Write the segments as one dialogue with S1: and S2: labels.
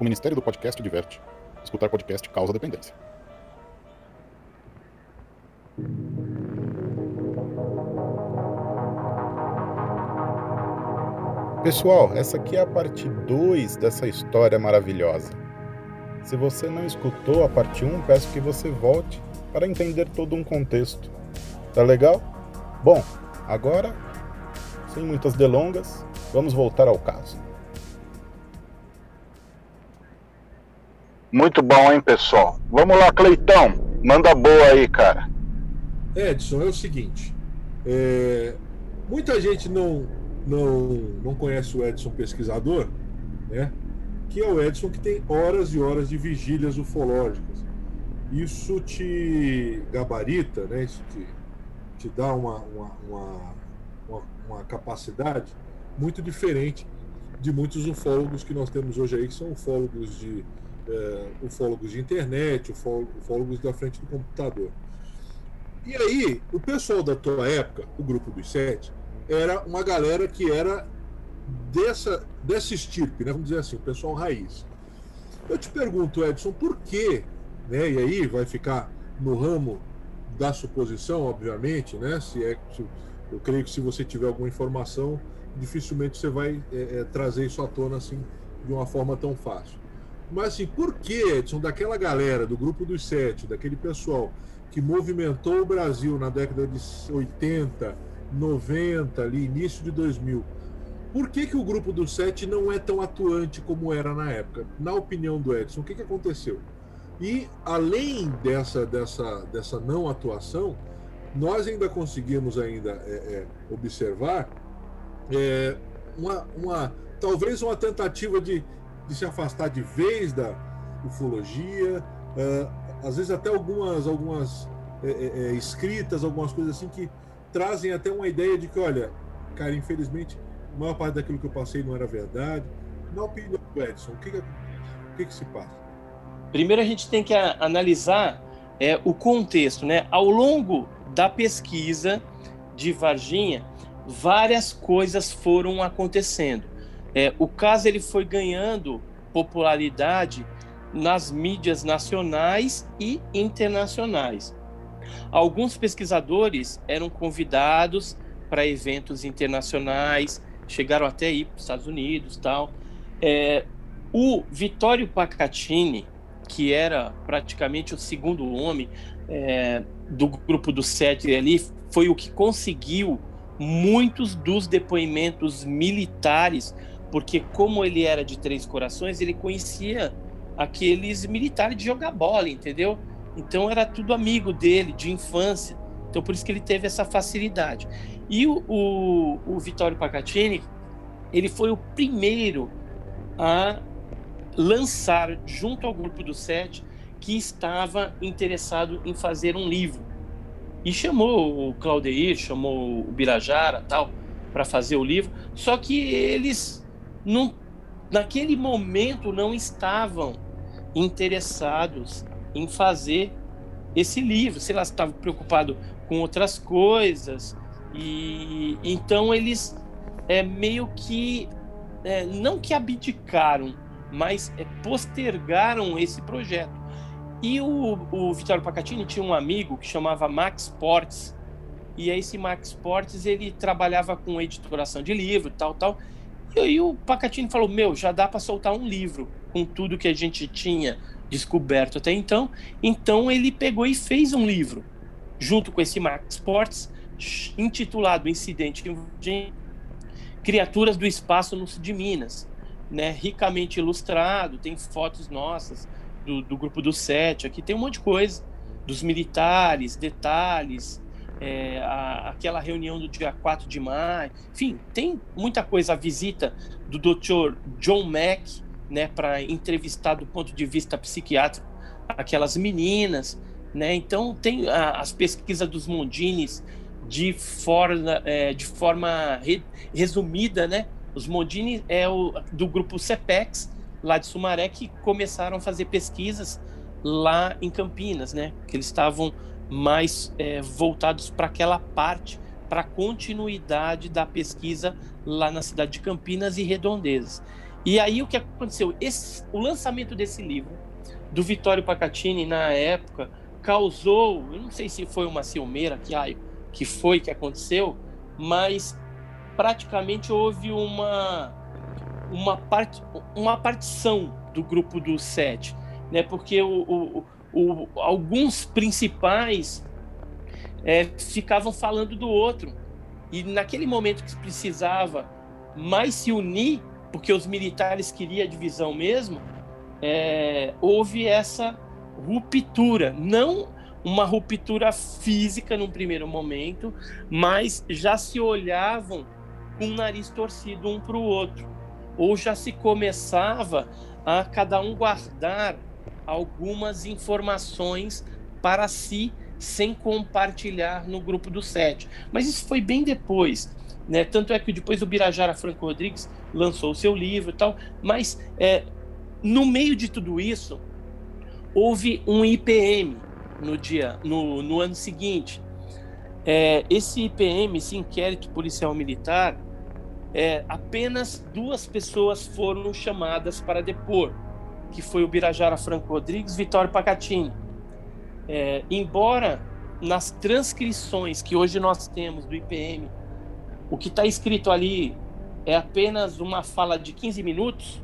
S1: O Ministério do Podcast diverte. Escutar podcast causa dependência. Pessoal, essa aqui é a parte 2 dessa história maravilhosa. Se você não escutou a parte 1, um, peço que você volte para entender todo um contexto. Tá legal? Bom, agora, sem muitas delongas, vamos voltar ao caso.
S2: Muito bom, hein, pessoal? Vamos lá, Cleitão. Manda boa aí, cara.
S3: Edson, é o seguinte. É... Muita gente não, não, não conhece o Edson pesquisador, né? Que é o Edson que tem horas e horas de vigílias ufológicas. Isso te gabarita, né? Isso te, te dá uma, uma, uma, uma, uma capacidade muito diferente de muitos ufólogos que nós temos hoje aí, que são ufólogos de é, ufólogos de internet, ufólogos da frente do computador. E aí, o pessoal da tua época, o grupo dos sete, era uma galera que era dessa, dessa estirpe, né? vamos dizer assim, o pessoal raiz. Eu te pergunto, Edson, por quê? Né? E aí vai ficar no ramo da suposição, obviamente, né? Se é, se, eu creio que se você tiver alguma informação, dificilmente você vai é, é, trazer isso à tona assim de uma forma tão fácil. Mas assim, por que, Edson, daquela galera, do grupo dos sete, daquele pessoal que movimentou o Brasil na década de 80, 90, ali, início de 2000, por que, que o grupo dos sete não é tão atuante como era na época? Na opinião do Edson, o que, que aconteceu? E além dessa, dessa, dessa não atuação, nós ainda conseguimos ainda é, é, observar é, uma, uma, talvez uma tentativa de de se afastar de vez da ufologia, uh, às vezes até algumas, algumas é, é, escritas, algumas coisas assim que trazem até uma ideia de que, olha, cara, infelizmente, a maior parte daquilo que eu passei não era verdade. Na opinião do Edson, o que, que, o que, que se passa?
S4: Primeiro a gente tem que analisar é, o contexto, né? Ao longo da pesquisa de Varginha, várias coisas foram acontecendo. É, o caso ele foi ganhando popularidade nas mídias nacionais e internacionais. Alguns pesquisadores eram convidados para eventos internacionais, chegaram até ir para os Estados Unidos, tal. É, o Vittorio Pacatini, que era praticamente o segundo homem é, do grupo do sete ali, foi o que conseguiu muitos dos depoimentos militares porque como ele era de Três Corações, ele conhecia aqueles militares de jogar bola, entendeu? Então era tudo amigo dele, de infância. Então por isso que ele teve essa facilidade. E o, o, o Vittorio Pacatini, ele foi o primeiro a lançar, junto ao grupo do Sete, que estava interessado em fazer um livro. E chamou o Claudeir, chamou o Birajara, tal, para fazer o livro. Só que eles não, naquele momento não estavam interessados em fazer esse livro, sei lá, estavam preocupados com outras coisas. E então eles é meio que é, não que abdicaram, mas é, postergaram esse projeto. E o, o Pacatini tinha um amigo que chamava Max Portes, e esse Max Portes ele trabalhava com editoração de livro, tal, tal, e aí o Pacatini falou: Meu, já dá para soltar um livro com tudo que a gente tinha descoberto até então. Então ele pegou e fez um livro, junto com esse Max Sports, intitulado Incidente de Criaturas do Espaço no Sul de Minas. Né, ricamente ilustrado, tem fotos nossas do, do grupo do Sete, aqui tem um monte de coisa, dos militares, detalhes, é, a, aquela reunião do dia 4 de maio, enfim, tem muita coisa. A visita do Dr. John Mack, né, para entrevistar do ponto de vista psiquiátrico aquelas meninas, né? Então tem a, as pesquisas dos Mondines de forma, é, de forma re, resumida, né? Os Mondini é o do grupo CEPEX lá de Sumaré que começaram a fazer pesquisas lá em Campinas, né? Que eles estavam mais é, voltados para aquela parte, para a continuidade da pesquisa lá na cidade de Campinas e Redondezas. E aí o que aconteceu? Esse, o lançamento desse livro do Vittorio Pacatini na época causou, eu não sei se foi uma ciumeira que, ai, que foi que aconteceu, mas praticamente houve uma uma, part, uma partição do grupo dos sete, né? Porque o, o, o alguns principais é, ficavam falando do outro. E naquele momento que precisava mais se unir, porque os militares queriam a divisão mesmo, é, houve essa ruptura, não uma ruptura física num primeiro momento, mas já se olhavam com o nariz torcido um para o outro, ou já se começava a cada um guardar algumas informações para si sem compartilhar no grupo do sete. Mas isso foi bem depois. Né? Tanto é que depois o Birajara Franco Rodrigues lançou o seu livro e tal, mas é, no meio de tudo isso, houve um IPM no dia, no, no ano seguinte. É, esse IPM, esse inquérito policial militar, é, apenas duas pessoas foram chamadas para depor, que foi o Birajara Franco Rodrigues, Vitório Pacatini. É, embora nas transcrições que hoje nós temos do IPM, o que está escrito ali é apenas uma fala de 15 minutos,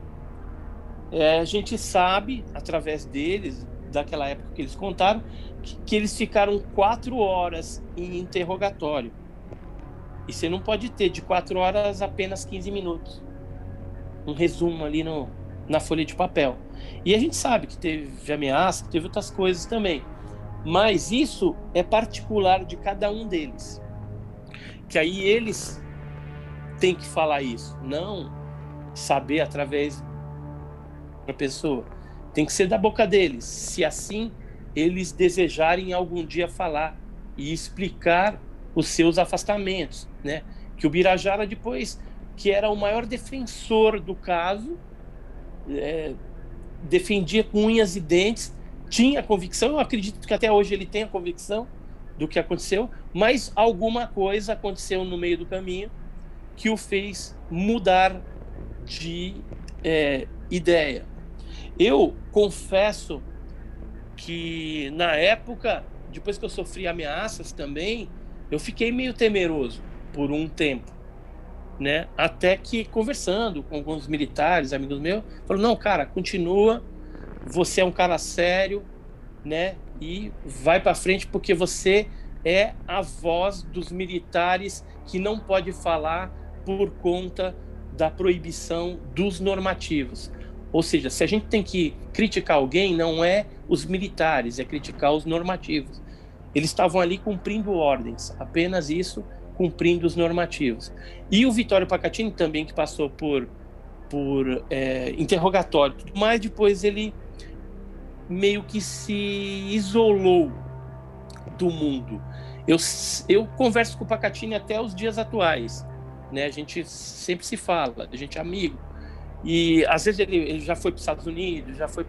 S4: é, a gente sabe, através deles, daquela época que eles contaram, que, que eles ficaram quatro horas em interrogatório. E você não pode ter de quatro horas apenas 15 minutos. Um resumo ali no, na folha de papel. E a gente sabe que teve ameaça, que teve outras coisas também. Mas isso é particular de cada um deles. Que aí eles têm que falar isso, não saber através da pessoa. Tem que ser da boca deles, se assim eles desejarem algum dia falar e explicar os seus afastamentos, né? Que o Birajara depois, que era o maior defensor do caso, é, defendia com unhas e dentes, tinha convicção, eu acredito que até hoje ele tem a convicção do que aconteceu, mas alguma coisa aconteceu no meio do caminho que o fez mudar de é, ideia. Eu confesso que na época, depois que eu sofri ameaças também, eu fiquei meio temeroso por um tempo, né? Até que conversando com alguns militares, amigos meus, falou: "Não, cara, continua. Você é um cara sério, né? E vai para frente porque você é a voz dos militares que não pode falar por conta da proibição dos normativos. Ou seja, se a gente tem que criticar alguém, não é os militares, é criticar os normativos. Eles estavam ali cumprindo ordens, apenas isso, cumprindo os normativos. E o Vitório Pacatini também, que passou por, por é, interrogatório, mas depois ele meio que se isolou do mundo. Eu, eu converso com o Pacatini até os dias atuais, né? A gente sempre se fala, a gente é amigo. E às vezes ele, ele já foi para os Estados Unidos, já foi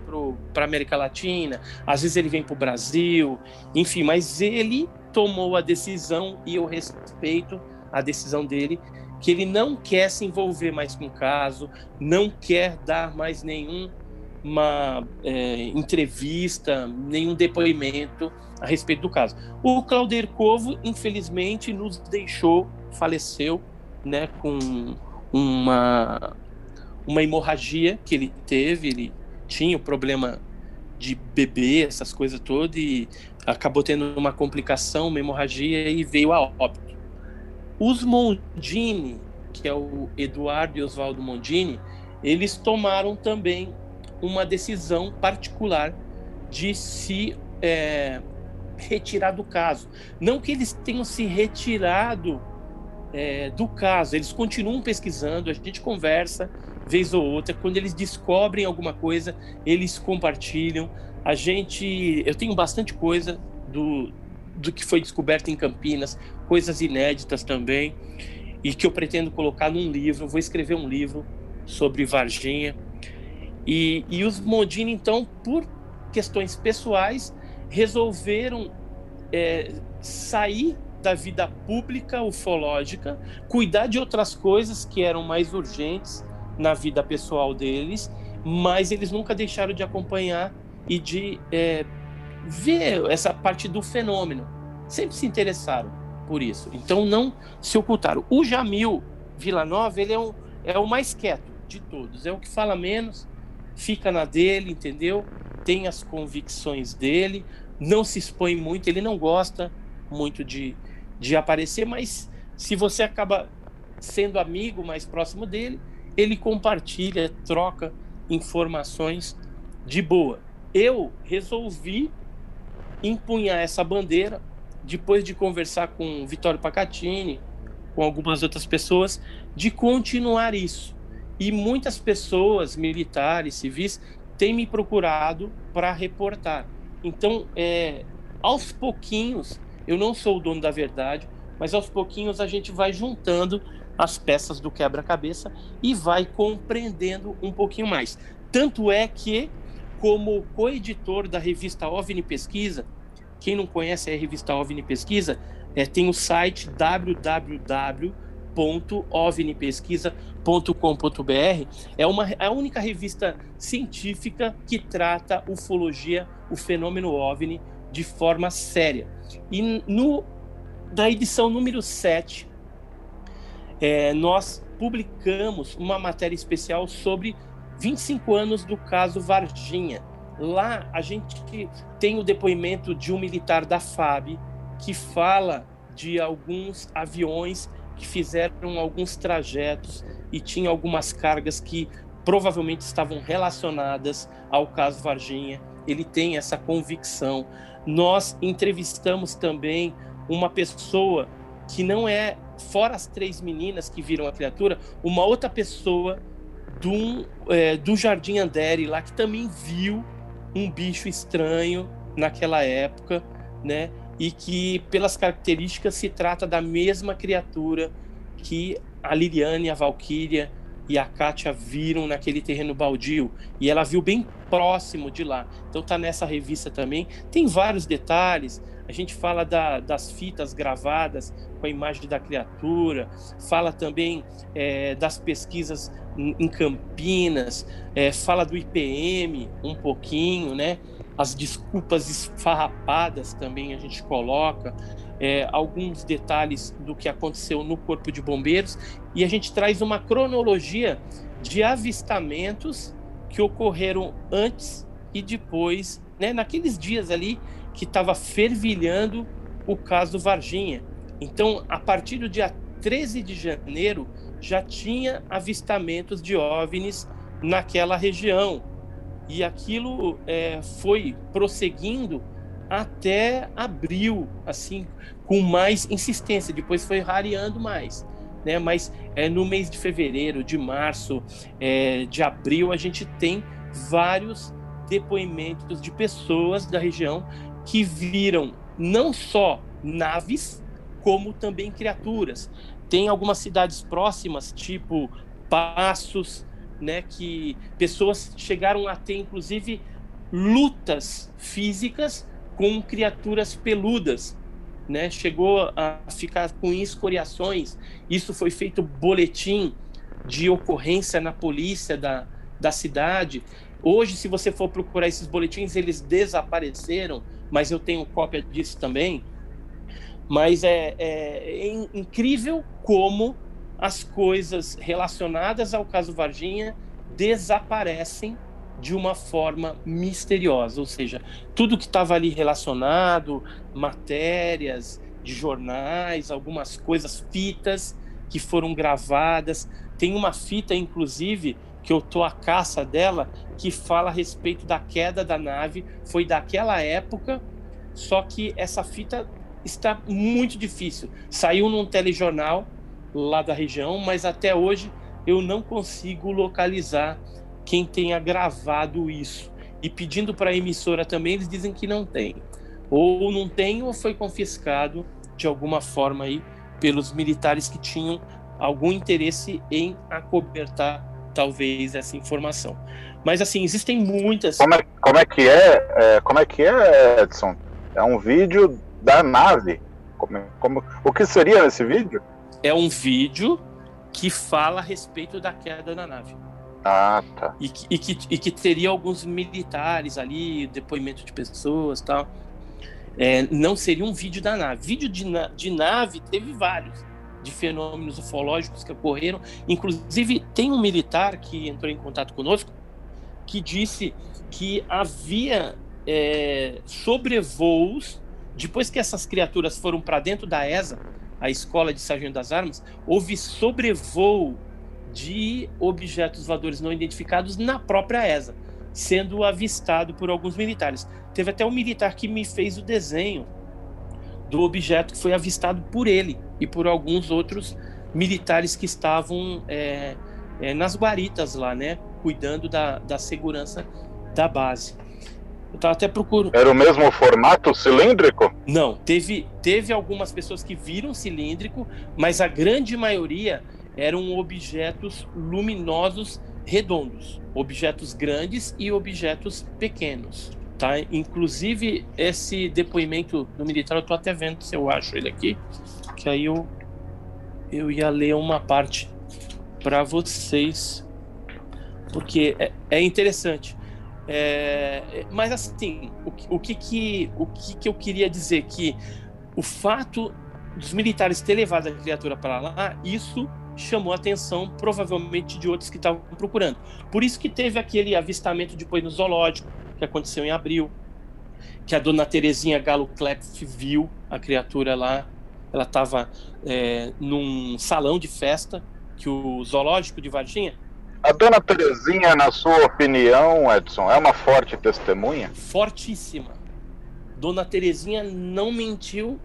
S4: para a América Latina, às vezes ele vem para o Brasil, enfim, mas ele tomou a decisão, e eu respeito a decisão dele, que ele não quer se envolver mais com o caso, não quer dar mais nenhuma é, entrevista, nenhum depoimento a respeito do caso. O Claudir Covo, infelizmente, nos deixou, faleceu, né, com uma uma hemorragia que ele teve, ele tinha o problema de bebê, essas coisas todas, e acabou tendo uma complicação, uma hemorragia, e veio a óbito. Os Mondini, que é o Eduardo e Oswaldo Mondini, eles tomaram também uma decisão particular de se é, retirar do caso. Não que eles tenham se retirado é, do caso, eles continuam pesquisando, a gente conversa, vez ou outra. Quando eles descobrem alguma coisa, eles compartilham. A gente, eu tenho bastante coisa do, do que foi descoberto em Campinas, coisas inéditas também, e que eu pretendo colocar num livro. Vou escrever um livro sobre Varginha. E, e os Mondini, então, por questões pessoais, resolveram é, sair da vida pública ufológica, cuidar de outras coisas que eram mais urgentes na vida pessoal deles, mas eles nunca deixaram de acompanhar e de é, ver essa parte do fenômeno. Sempre se interessaram por isso. Então não se ocultaram. O Jamil Villanova, ele é, um, é o mais quieto de todos. É o que fala menos, fica na dele, entendeu? Tem as convicções dele, não se expõe muito, ele não gosta muito de, de aparecer, mas se você acaba sendo amigo mais próximo dele, ele compartilha, troca informações de boa. Eu resolvi empunhar essa bandeira depois de conversar com Vitório Pacatini, com algumas outras pessoas, de continuar isso. E muitas pessoas, militares, civis, têm me procurado para reportar. Então, é, aos pouquinhos, eu não sou o dono da verdade, mas aos pouquinhos a gente vai juntando as peças do quebra-cabeça e vai compreendendo um pouquinho mais. Tanto é que, como co-editor da revista OVNI Pesquisa, quem não conhece a revista OVNI Pesquisa, é, tem o site www.ovnipesquisa.com.br. É, uma, é a única revista científica que trata ufologia, o fenômeno OVNI, de forma séria. E no, da edição número 7, é, nós publicamos uma matéria especial sobre 25 anos do caso Varginha. Lá a gente tem o depoimento de um militar da FAB que fala de alguns aviões que fizeram alguns trajetos e tinha algumas cargas que provavelmente estavam relacionadas ao caso Varginha. Ele tem essa convicção. Nós entrevistamos também uma pessoa que não é, fora as três meninas que viram a criatura, uma outra pessoa do, é, do Jardim Andere lá que também viu um bicho estranho naquela época, né? E que, pelas características, se trata da mesma criatura que a Liliane, a Valkyria e a Kátia viram naquele terreno baldio. E ela viu bem próximo de lá. Então tá nessa revista também. Tem vários detalhes. A gente fala da, das fitas gravadas com a imagem da criatura, fala também é, das pesquisas em Campinas, é, fala do IPM um pouquinho, né? As desculpas esfarrapadas também a gente coloca, é, alguns detalhes do que aconteceu no Corpo de Bombeiros e a gente traz uma cronologia de avistamentos que ocorreram antes e depois, né? Naqueles dias ali que estava fervilhando o caso Varginha. Então, a partir do dia 13 de janeiro, já tinha avistamentos de OVNIs naquela região. E aquilo é, foi prosseguindo até abril, assim, com mais insistência. Depois foi rareando mais. Né? Mas é, no mês de fevereiro, de março, é, de abril, a gente tem vários depoimentos de pessoas da região que viram não só naves, como também criaturas. Tem algumas cidades próximas, tipo Passos, né, que pessoas chegaram a ter inclusive lutas físicas com criaturas peludas, né? Chegou a ficar com escoriações. Isso foi feito boletim de ocorrência na polícia da, da cidade. Hoje, se você for procurar esses boletins, eles desapareceram mas eu tenho cópia disso também. Mas é, é, incrível como as coisas relacionadas ao caso Varginha desaparecem de uma forma misteriosa, ou seja, tudo que estava ali relacionado, matérias de jornais, algumas coisas, fitas que foram gravadas. Tem uma fita, inclusive, que eu tô à caça dela, que fala a respeito da queda da nave. Foi daquela época, só que essa fita está muito difícil. Saiu num telejornal lá da região, mas até hoje eu não consigo localizar quem tenha gravado isso. E pedindo para a emissora também, eles dizem que não tem. Ou não tem, ou foi confiscado de alguma forma aí pelos militares que tinham algum interesse em acobertar talvez essa informação. Mas assim, existem muitas.
S2: Como é, como é que é, é, Como é que é, Edson? É um vídeo da nave. Como, como, o que seria esse vídeo?
S4: É um vídeo que fala a respeito da queda da nave.
S2: Ah, tá.
S4: E que, e que, e que teria alguns militares ali, depoimento de pessoas tal. É, não seria um vídeo da nave. Vídeo de, na, de nave teve vários de fenômenos ufológicos que ocorreram. Inclusive, tem um militar que entrou em contato conosco que disse que havia é, sobrevoos, depois que essas criaturas foram para dentro da ESA, a Escola de Sargento das Armas, houve sobrevoo de objetos voadores não identificados na própria ESA, sendo avistado por alguns militares. Teve até um militar que me fez o desenho do objeto que foi avistado por ele e por alguns outros militares que estavam é, é, nas guaritas lá, né? Cuidando da, da segurança da base. Eu tava até procurando.
S2: Era o mesmo formato cilíndrico?
S4: Não, teve, teve algumas pessoas que viram cilíndrico, mas a grande maioria eram objetos luminosos redondos, objetos grandes e objetos pequenos. Tá? Inclusive, esse depoimento do militar, eu estou até vendo se eu acho ele aqui, que aí eu, eu ia ler uma parte para vocês, porque é, é interessante. É, mas assim, o, o, que, que, o que, que eu queria dizer que o fato dos militares ter levado a criatura para lá, isso chamou a atenção provavelmente de outros que estavam procurando. Por isso que teve aquele avistamento depois no zoológico, que aconteceu em abril, que a dona Terezinha Galo Klepf viu a criatura lá. Ela estava é, num salão de festa que o zoológico de Varginha.
S2: A dona Terezinha, na sua opinião, Edson, é uma forte testemunha?
S4: Fortíssima. Dona Terezinha não mentiu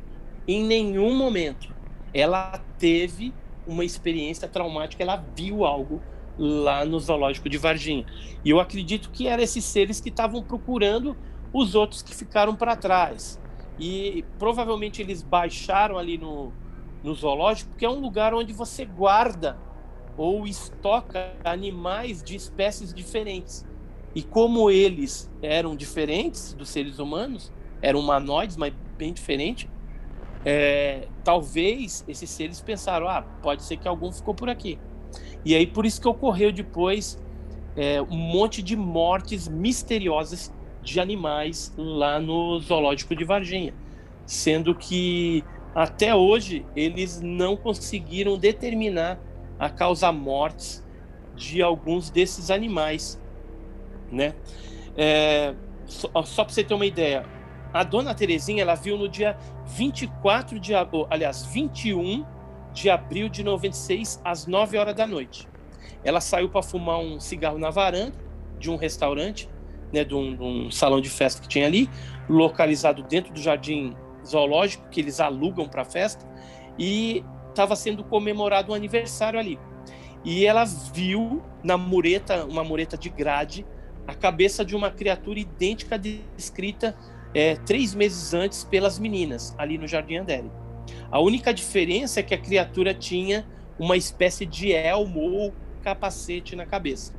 S4: em nenhum momento. Ela teve uma experiência traumática, ela viu algo lá no zoológico de Varginha. E eu acredito que eram esses seres que estavam procurando os outros que ficaram para trás. E provavelmente eles baixaram ali no, no zoológico, que é um lugar onde você guarda ou estoca animais de espécies diferentes. E como eles eram diferentes dos seres humanos, eram humanoides, mas bem diferentes, é, talvez esses seres pensaram: ah, pode ser que algum ficou por aqui. E aí por isso que ocorreu depois é, um monte de mortes misteriosas de animais lá no zoológico de Varginha, sendo que até hoje eles não conseguiram determinar a causa mortes de alguns desses animais, né? É, só, só para você ter uma ideia, a dona Terezinha ela viu no dia 24 de aliás, 21 de abril de 96, às 9 horas da noite. Ela saiu para fumar um cigarro na varanda de um restaurante, né, de um, de um, salão de festa que tinha ali, localizado dentro do jardim zoológico que eles alugam para festa, e estava sendo comemorado um aniversário ali. E ela viu na mureta, uma mureta de grade, a cabeça de uma criatura idêntica descrita é, três meses antes pelas meninas, ali no Jardim André. A única diferença é que a criatura tinha uma espécie de elmo ou capacete na cabeça.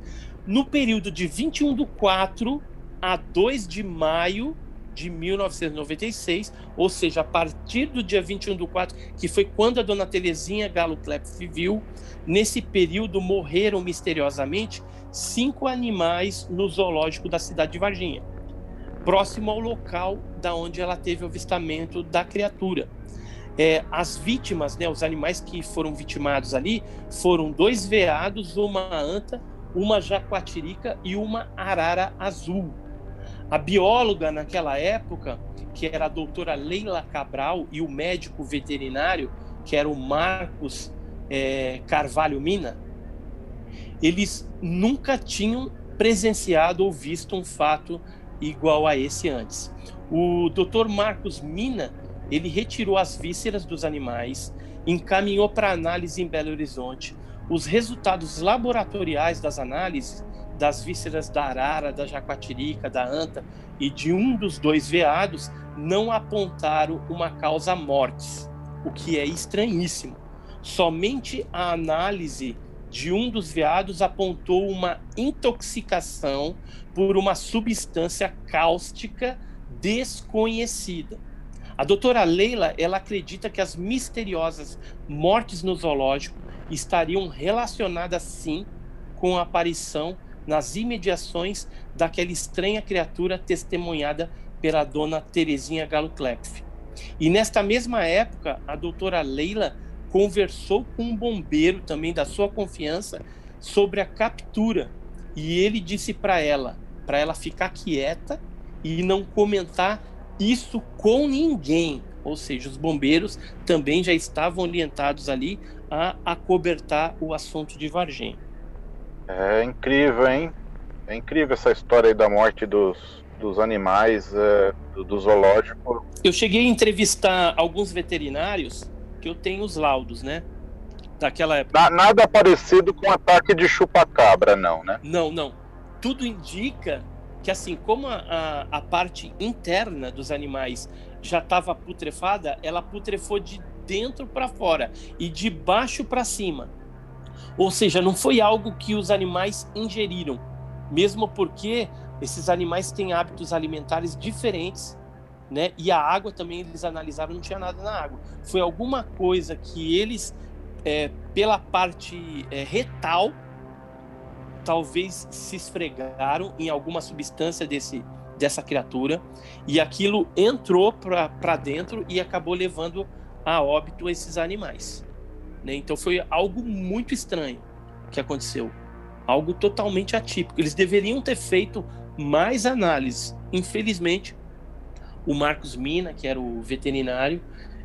S4: No período de 21 do 4 a 2 de maio de 1996, ou seja, a partir do dia 21 do 4, que foi quando a dona Terezinha Galo Klepf viu, nesse período morreram misteriosamente cinco animais no zoológico da cidade de Varginha, próximo ao local da onde ela teve o avistamento da criatura. É, as vítimas, né, os animais que foram vitimados ali, foram dois veados, uma anta, uma jacuatirica e uma arara azul. A bióloga naquela época, que era a doutora Leila Cabral, e o médico veterinário, que era o Marcos é, Carvalho Mina, eles nunca tinham presenciado ou visto um fato igual a esse antes. O doutor Marcos Mina ele retirou as vísceras dos animais, encaminhou para análise em Belo Horizonte. Os resultados laboratoriais das análises das vísceras da arara, da jacuatirica, da anta e de um dos dois veados não apontaram uma causa mortes, o que é estranhíssimo. Somente a análise de um dos veados apontou uma intoxicação por uma substância cáustica desconhecida. A doutora Leila, ela acredita que as misteriosas mortes no zoológico estariam relacionadas sim com a aparição nas imediações daquela estranha criatura testemunhada pela dona Terezinha Galo Klepf. E nesta mesma época, a doutora Leila conversou com um bombeiro também da sua confiança sobre a captura. E ele disse para ela, para ela ficar quieta e não comentar isso com ninguém. Ou seja, os bombeiros também já estavam orientados ali a acobertar o assunto de Varginha.
S2: É incrível, hein? É incrível essa história aí da morte dos, dos animais é, do, do, zoológico.
S4: Eu cheguei a entrevistar alguns veterinários que eu tenho os laudos, né? Daquela época.
S2: Na, nada parecido com ataque de chupacabra, não, né?
S4: Não, não. Tudo indica que, assim, como a, a, a parte interna dos animais já estava putrefada, ela putrefou de dentro para fora e de baixo para cima. Ou seja, não foi algo que os animais ingeriram, mesmo porque esses animais têm hábitos alimentares diferentes, né? E a água também eles analisaram, não tinha nada na água. Foi alguma coisa que eles, é, pela parte é, retal, talvez se esfregaram em alguma substância desse dessa criatura e aquilo entrou para dentro e acabou levando a óbito esses animais. Né? Então foi algo muito estranho que aconteceu, algo totalmente atípico. Eles deveriam ter feito mais análises. Infelizmente, o Marcos Mina, que era o veterinário,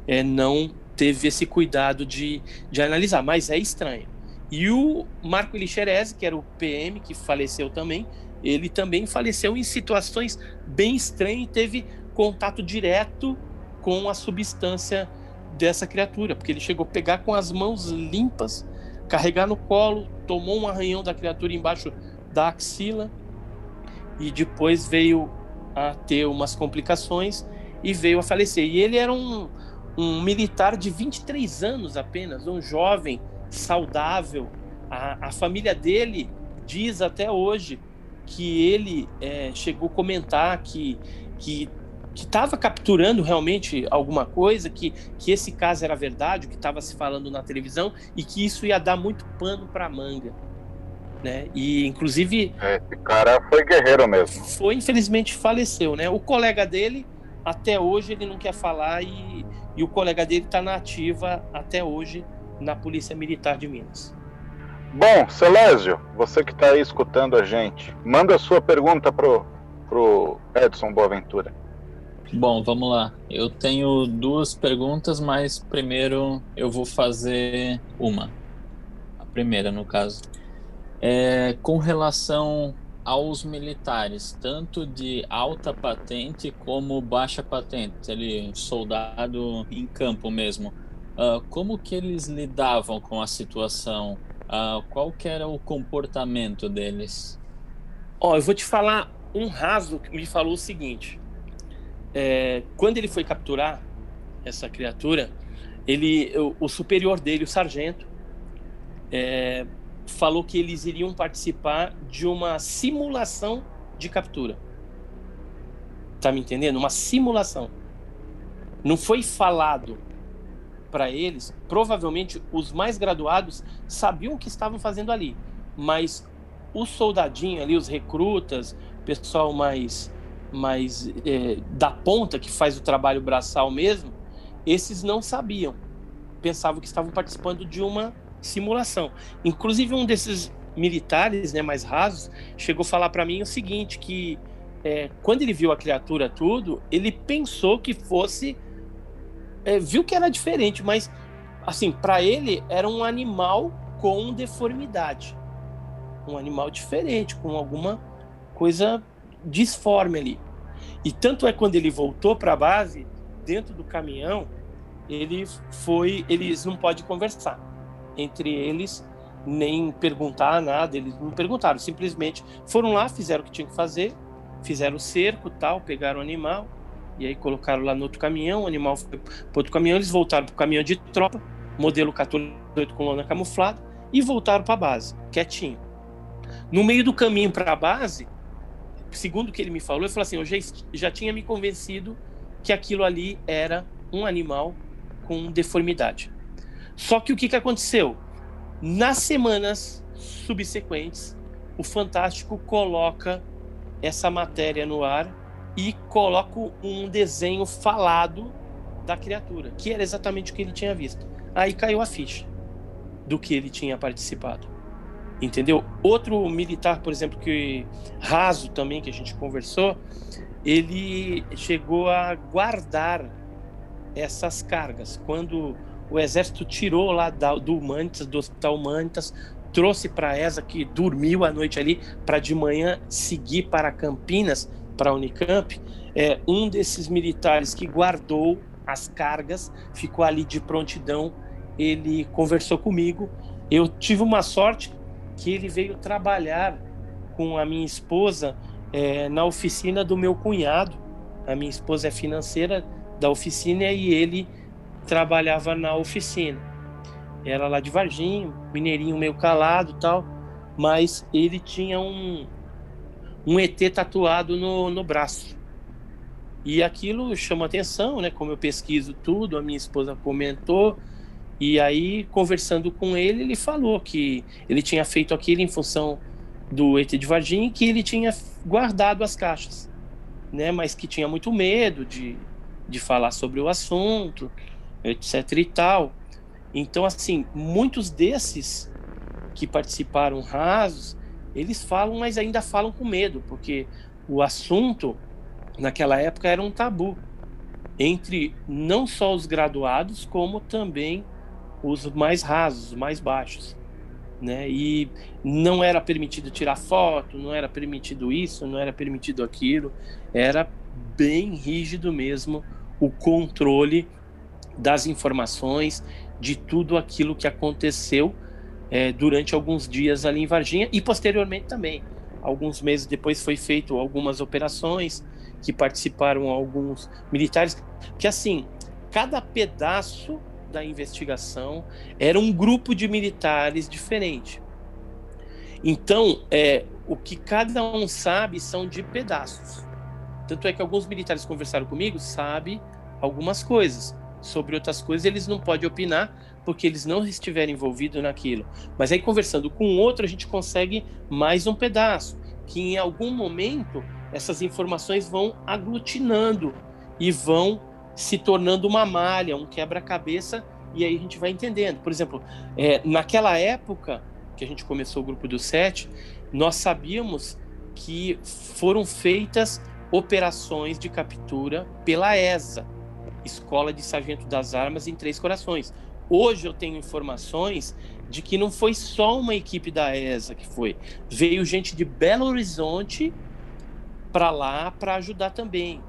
S4: é, não teve esse cuidado de, de analisar, mas é estranho. E o Marco Elixerese, que era o PM, que faleceu também, ele também faleceu em situações bem estranhas e teve contato direto com a substância dessa criatura, porque ele chegou a pegar com as mãos limpas, carregar no colo, tomou um arranhão da criatura embaixo da axila e depois veio a ter umas complicações e veio a falecer. E ele era um, um militar de 23 anos apenas, um jovem saudável. A, a família dele diz até hoje que ele é, chegou a comentar que que estava capturando realmente alguma coisa, que, que esse caso era verdade, o que estava se falando na televisão, e que isso ia dar muito pano para manga. Né? E inclusive.
S2: É, esse cara foi guerreiro mesmo.
S4: Foi, infelizmente, faleceu. Né? O colega dele, até hoje, ele não quer falar, e, e o colega dele está na ativa até hoje na Polícia Militar de Minas.
S2: Bom, Celésio, você que está aí escutando a gente, manda a sua pergunta pro, pro Edson Boaventura.
S5: Bom, vamos lá. Eu tenho duas perguntas, mas primeiro eu vou fazer uma. A primeira, no caso. É, com relação aos militares, tanto de alta patente como baixa patente, ele soldado em campo mesmo. Uh, como que eles lidavam com a situação? Uh, qual que era o comportamento deles?
S4: Ó, oh, eu vou te falar um raso que me falou o seguinte é, quando ele foi capturar essa criatura, ele, o, o superior dele, o sargento, é, falou que eles iriam participar de uma simulação de captura. Tá me entendendo? Uma simulação. Não foi falado para eles. Provavelmente os mais graduados sabiam o que estavam fazendo ali, mas o soldadinho ali, os recrutas, pessoal mais mas é, da ponta, que faz o trabalho braçal mesmo, esses não sabiam. Pensavam que estavam participando de uma simulação. Inclusive, um desses militares né, mais rasos chegou a falar para mim o seguinte: que é, quando ele viu a criatura tudo, ele pensou que fosse. É, viu que era diferente, mas assim, para ele era um animal com deformidade. Um animal diferente, com alguma coisa disforme ali. E tanto é quando ele voltou para a base, dentro do caminhão, ele foi, eles não podem conversar entre eles, nem perguntar nada, eles não perguntaram, simplesmente foram lá, fizeram o que tinham que fazer, fizeram o cerco, tal, pegaram o animal e aí colocaram lá no outro caminhão, o animal foi para outro caminhão, eles voltaram para o caminhão de tropa, modelo 14 com lona camuflada e voltaram para a base, quietinho. No meio do caminho para a base, segundo o que ele me falou, ele falou assim: eu já, já tinha me convencido que aquilo ali era um animal com deformidade. Só que o que, que aconteceu? Nas semanas subsequentes, o Fantástico coloca essa matéria no ar e coloca um desenho falado da criatura, que era exatamente o que ele tinha visto. Aí caiu a ficha do que ele tinha participado. Entendeu? Outro militar, por exemplo, que raso também que a gente conversou, ele chegou a guardar essas cargas. Quando o exército tirou lá do Humanitas, do Hospital Humanitas, trouxe para a ESA, que dormiu a noite ali, para de manhã seguir para Campinas, para a Unicamp, é, um desses militares que guardou as cargas, ficou ali de prontidão, ele conversou comigo. Eu tive uma sorte que ele veio trabalhar com a minha esposa é, na oficina do meu cunhado. A minha esposa é financeira da oficina e ele trabalhava na oficina. Era lá de Varginha, mineirinho meio calado tal, mas ele tinha um, um ET tatuado no, no braço. E aquilo chama atenção, né? Como eu pesquiso tudo, a minha esposa comentou. E aí, conversando com ele, ele falou que ele tinha feito aquilo em função do ET de Varginha que ele tinha guardado as caixas, né? Mas que tinha muito medo de, de falar sobre o assunto, etc e tal. Então, assim, muitos desses que participaram rasos, eles falam, mas ainda falam com medo, porque o assunto naquela época era um tabu entre não só os graduados, como também os mais rasos, os mais baixos. Né? E não era permitido tirar foto, não era permitido isso, não era permitido aquilo, era bem rígido mesmo o controle das informações, de tudo aquilo que aconteceu é, durante alguns dias ali em Varginha e posteriormente também. Alguns meses depois foi feito algumas operações que participaram alguns militares, que assim, cada pedaço da investigação era um grupo de militares diferente. Então, é, o que cada um sabe são de pedaços. Tanto é que alguns militares conversaram comigo, sabe algumas coisas. Sobre outras coisas, eles não podem opinar porque eles não estiverem envolvidos naquilo. Mas aí, conversando com outro, a gente consegue mais um pedaço, que em algum momento essas informações vão aglutinando e vão se tornando uma malha, um quebra-cabeça, e aí a gente vai entendendo. Por exemplo, é, naquela época que a gente começou o grupo do sete, nós sabíamos que foram feitas operações de captura pela ESA, Escola de Sargento das Armas em Três Corações. Hoje eu tenho informações de que não foi só uma equipe da ESA que foi, veio gente de Belo Horizonte para lá para ajudar também.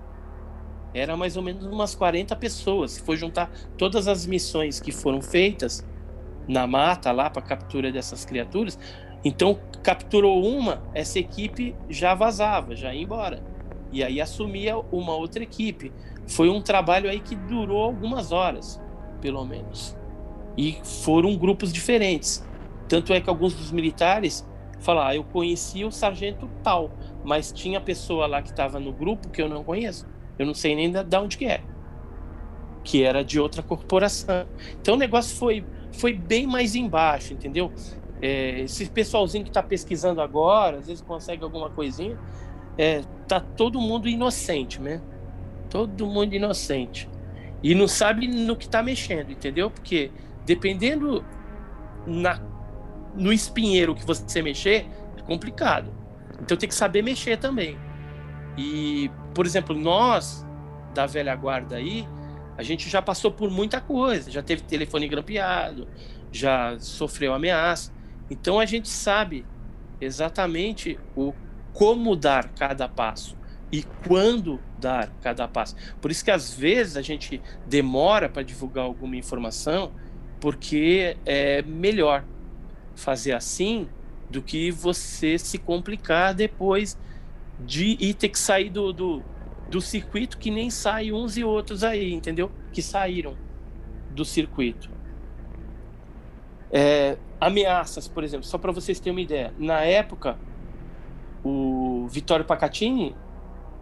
S4: Era mais ou menos umas 40 pessoas. Se for juntar todas as missões que foram feitas na mata lá para captura dessas criaturas, então capturou uma, essa equipe já vazava, já ia embora. E aí assumia uma outra equipe. Foi um trabalho aí que durou algumas horas, pelo menos. E foram grupos diferentes. Tanto é que alguns dos militares falaram: ah, eu conhecia o sargento tal, mas tinha pessoa lá que estava no grupo que eu não conheço. Eu não sei nem de onde que é. Que era de outra corporação. Então o negócio foi, foi bem mais embaixo, entendeu? É, esse pessoalzinho que está pesquisando agora, às vezes consegue alguma coisinha, é, tá todo mundo inocente, né? Todo mundo inocente. E não sabe no que está mexendo, entendeu? Porque dependendo na, no espinheiro que você mexer, é complicado. Então tem que saber mexer também. E, por exemplo, nós da velha guarda aí, a gente já passou por muita coisa, já teve telefone grampeado, já sofreu ameaça. Então a gente sabe exatamente o como dar cada passo e quando dar cada passo. Por isso que às vezes a gente demora para divulgar alguma informação, porque é melhor fazer assim do que você se complicar depois de ir ter que sair do, do, do circuito que nem sai uns e outros aí, entendeu? Que saíram do circuito. É, ameaças, por exemplo, só para vocês terem uma ideia. Na época, o Vitório Pacatini,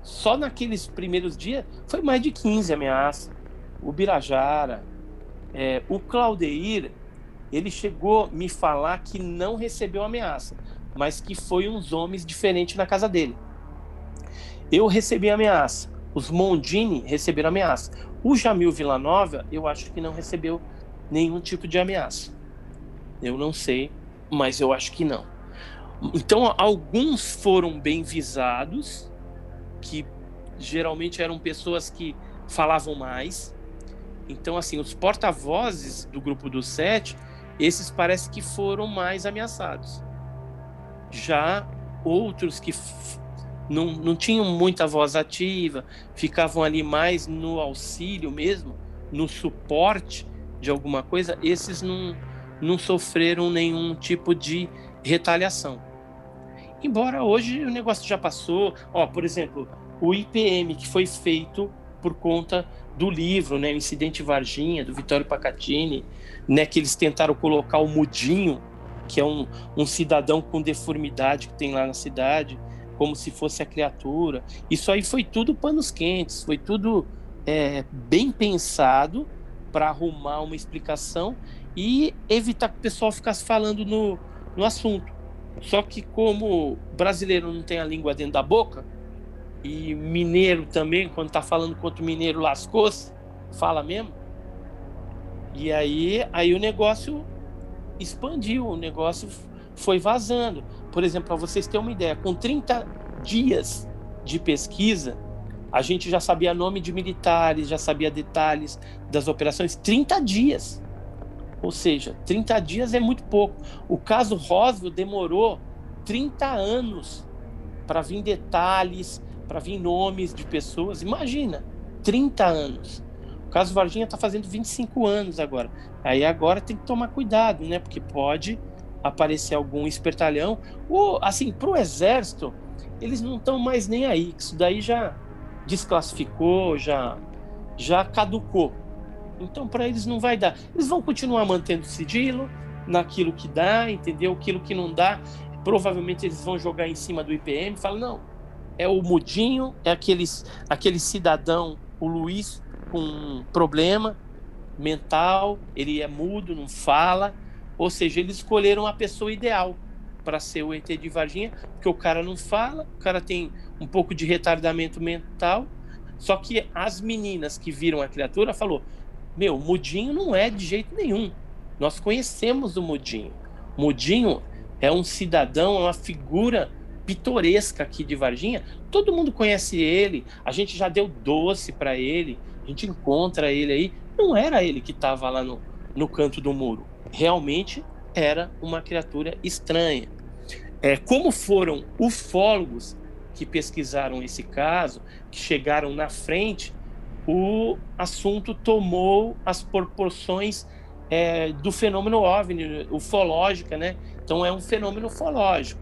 S4: só naqueles primeiros dias, foi mais de 15 ameaças. O Birajara, é, o Claudeir, ele chegou me falar que não recebeu ameaça, mas que foi uns homens diferentes na casa dele. Eu recebi ameaça. Os Mondini receberam ameaça. O Jamil Villanova, eu acho que não recebeu nenhum tipo de ameaça. Eu não sei, mas eu acho que não. Então, alguns foram bem visados, que geralmente eram pessoas que falavam mais. Então, assim, os porta-vozes do grupo do sete, esses parece que foram mais ameaçados. Já outros que não, não tinham muita voz ativa, ficavam ali mais no auxílio mesmo, no suporte de alguma coisa, esses não, não sofreram nenhum tipo de retaliação. Embora hoje o negócio já passou, ó, por exemplo, o IPM que foi feito por conta do livro, né, o Incidente Varginha, do Vittorio Pacatini, né, que eles tentaram colocar o Mudinho, que é um, um cidadão com deformidade que tem lá na cidade, como se fosse a criatura. Isso aí foi tudo panos quentes, foi tudo é, bem pensado para arrumar uma explicação e evitar que o pessoal ficasse falando no, no assunto. Só que como brasileiro não tem a língua dentro da boca, e mineiro também, quando tá falando contra o mineiro lascou-se, fala mesmo. E aí, aí o negócio expandiu, o negócio foi vazando. Por exemplo, para vocês terem uma ideia, com 30 dias de pesquisa, a gente já sabia nome de militares, já sabia detalhes das operações. 30 dias. Ou seja, 30 dias é muito pouco. O caso Roswell demorou 30 anos para vir detalhes, para vir nomes de pessoas. Imagina, 30 anos. O caso Varginha está fazendo 25 anos agora. Aí agora tem que tomar cuidado, né? Porque pode aparecer algum espertalhão. Ou, assim, para o exército, eles não estão mais nem aí. Isso daí já desclassificou, já, já caducou. Então, para eles não vai dar. Eles vão continuar mantendo sigilo naquilo que dá, entendeu? Aquilo que não dá, provavelmente eles vão jogar em cima do IPM. Fala, não, é o mudinho, é aqueles, aquele cidadão, o Luiz, com problema mental, ele é mudo, não fala ou seja, eles escolheram a pessoa ideal para ser o ET de Varginha, porque o cara não fala, o cara tem um pouco de retardamento mental. Só que as meninas que viram a criatura falou: "Meu, Mudinho não é de jeito nenhum. Nós conhecemos o Mudinho. Mudinho é um cidadão, é uma figura pitoresca aqui de Varginha. Todo mundo conhece ele. A gente já deu doce para ele. A gente encontra ele aí. Não era ele que estava lá no, no canto do muro realmente era uma criatura estranha. É, como foram ufólogos que pesquisaram esse caso, que chegaram na frente, o assunto tomou as proporções é, do fenômeno OVNI, ufológica, né? Então é um fenômeno ufológico.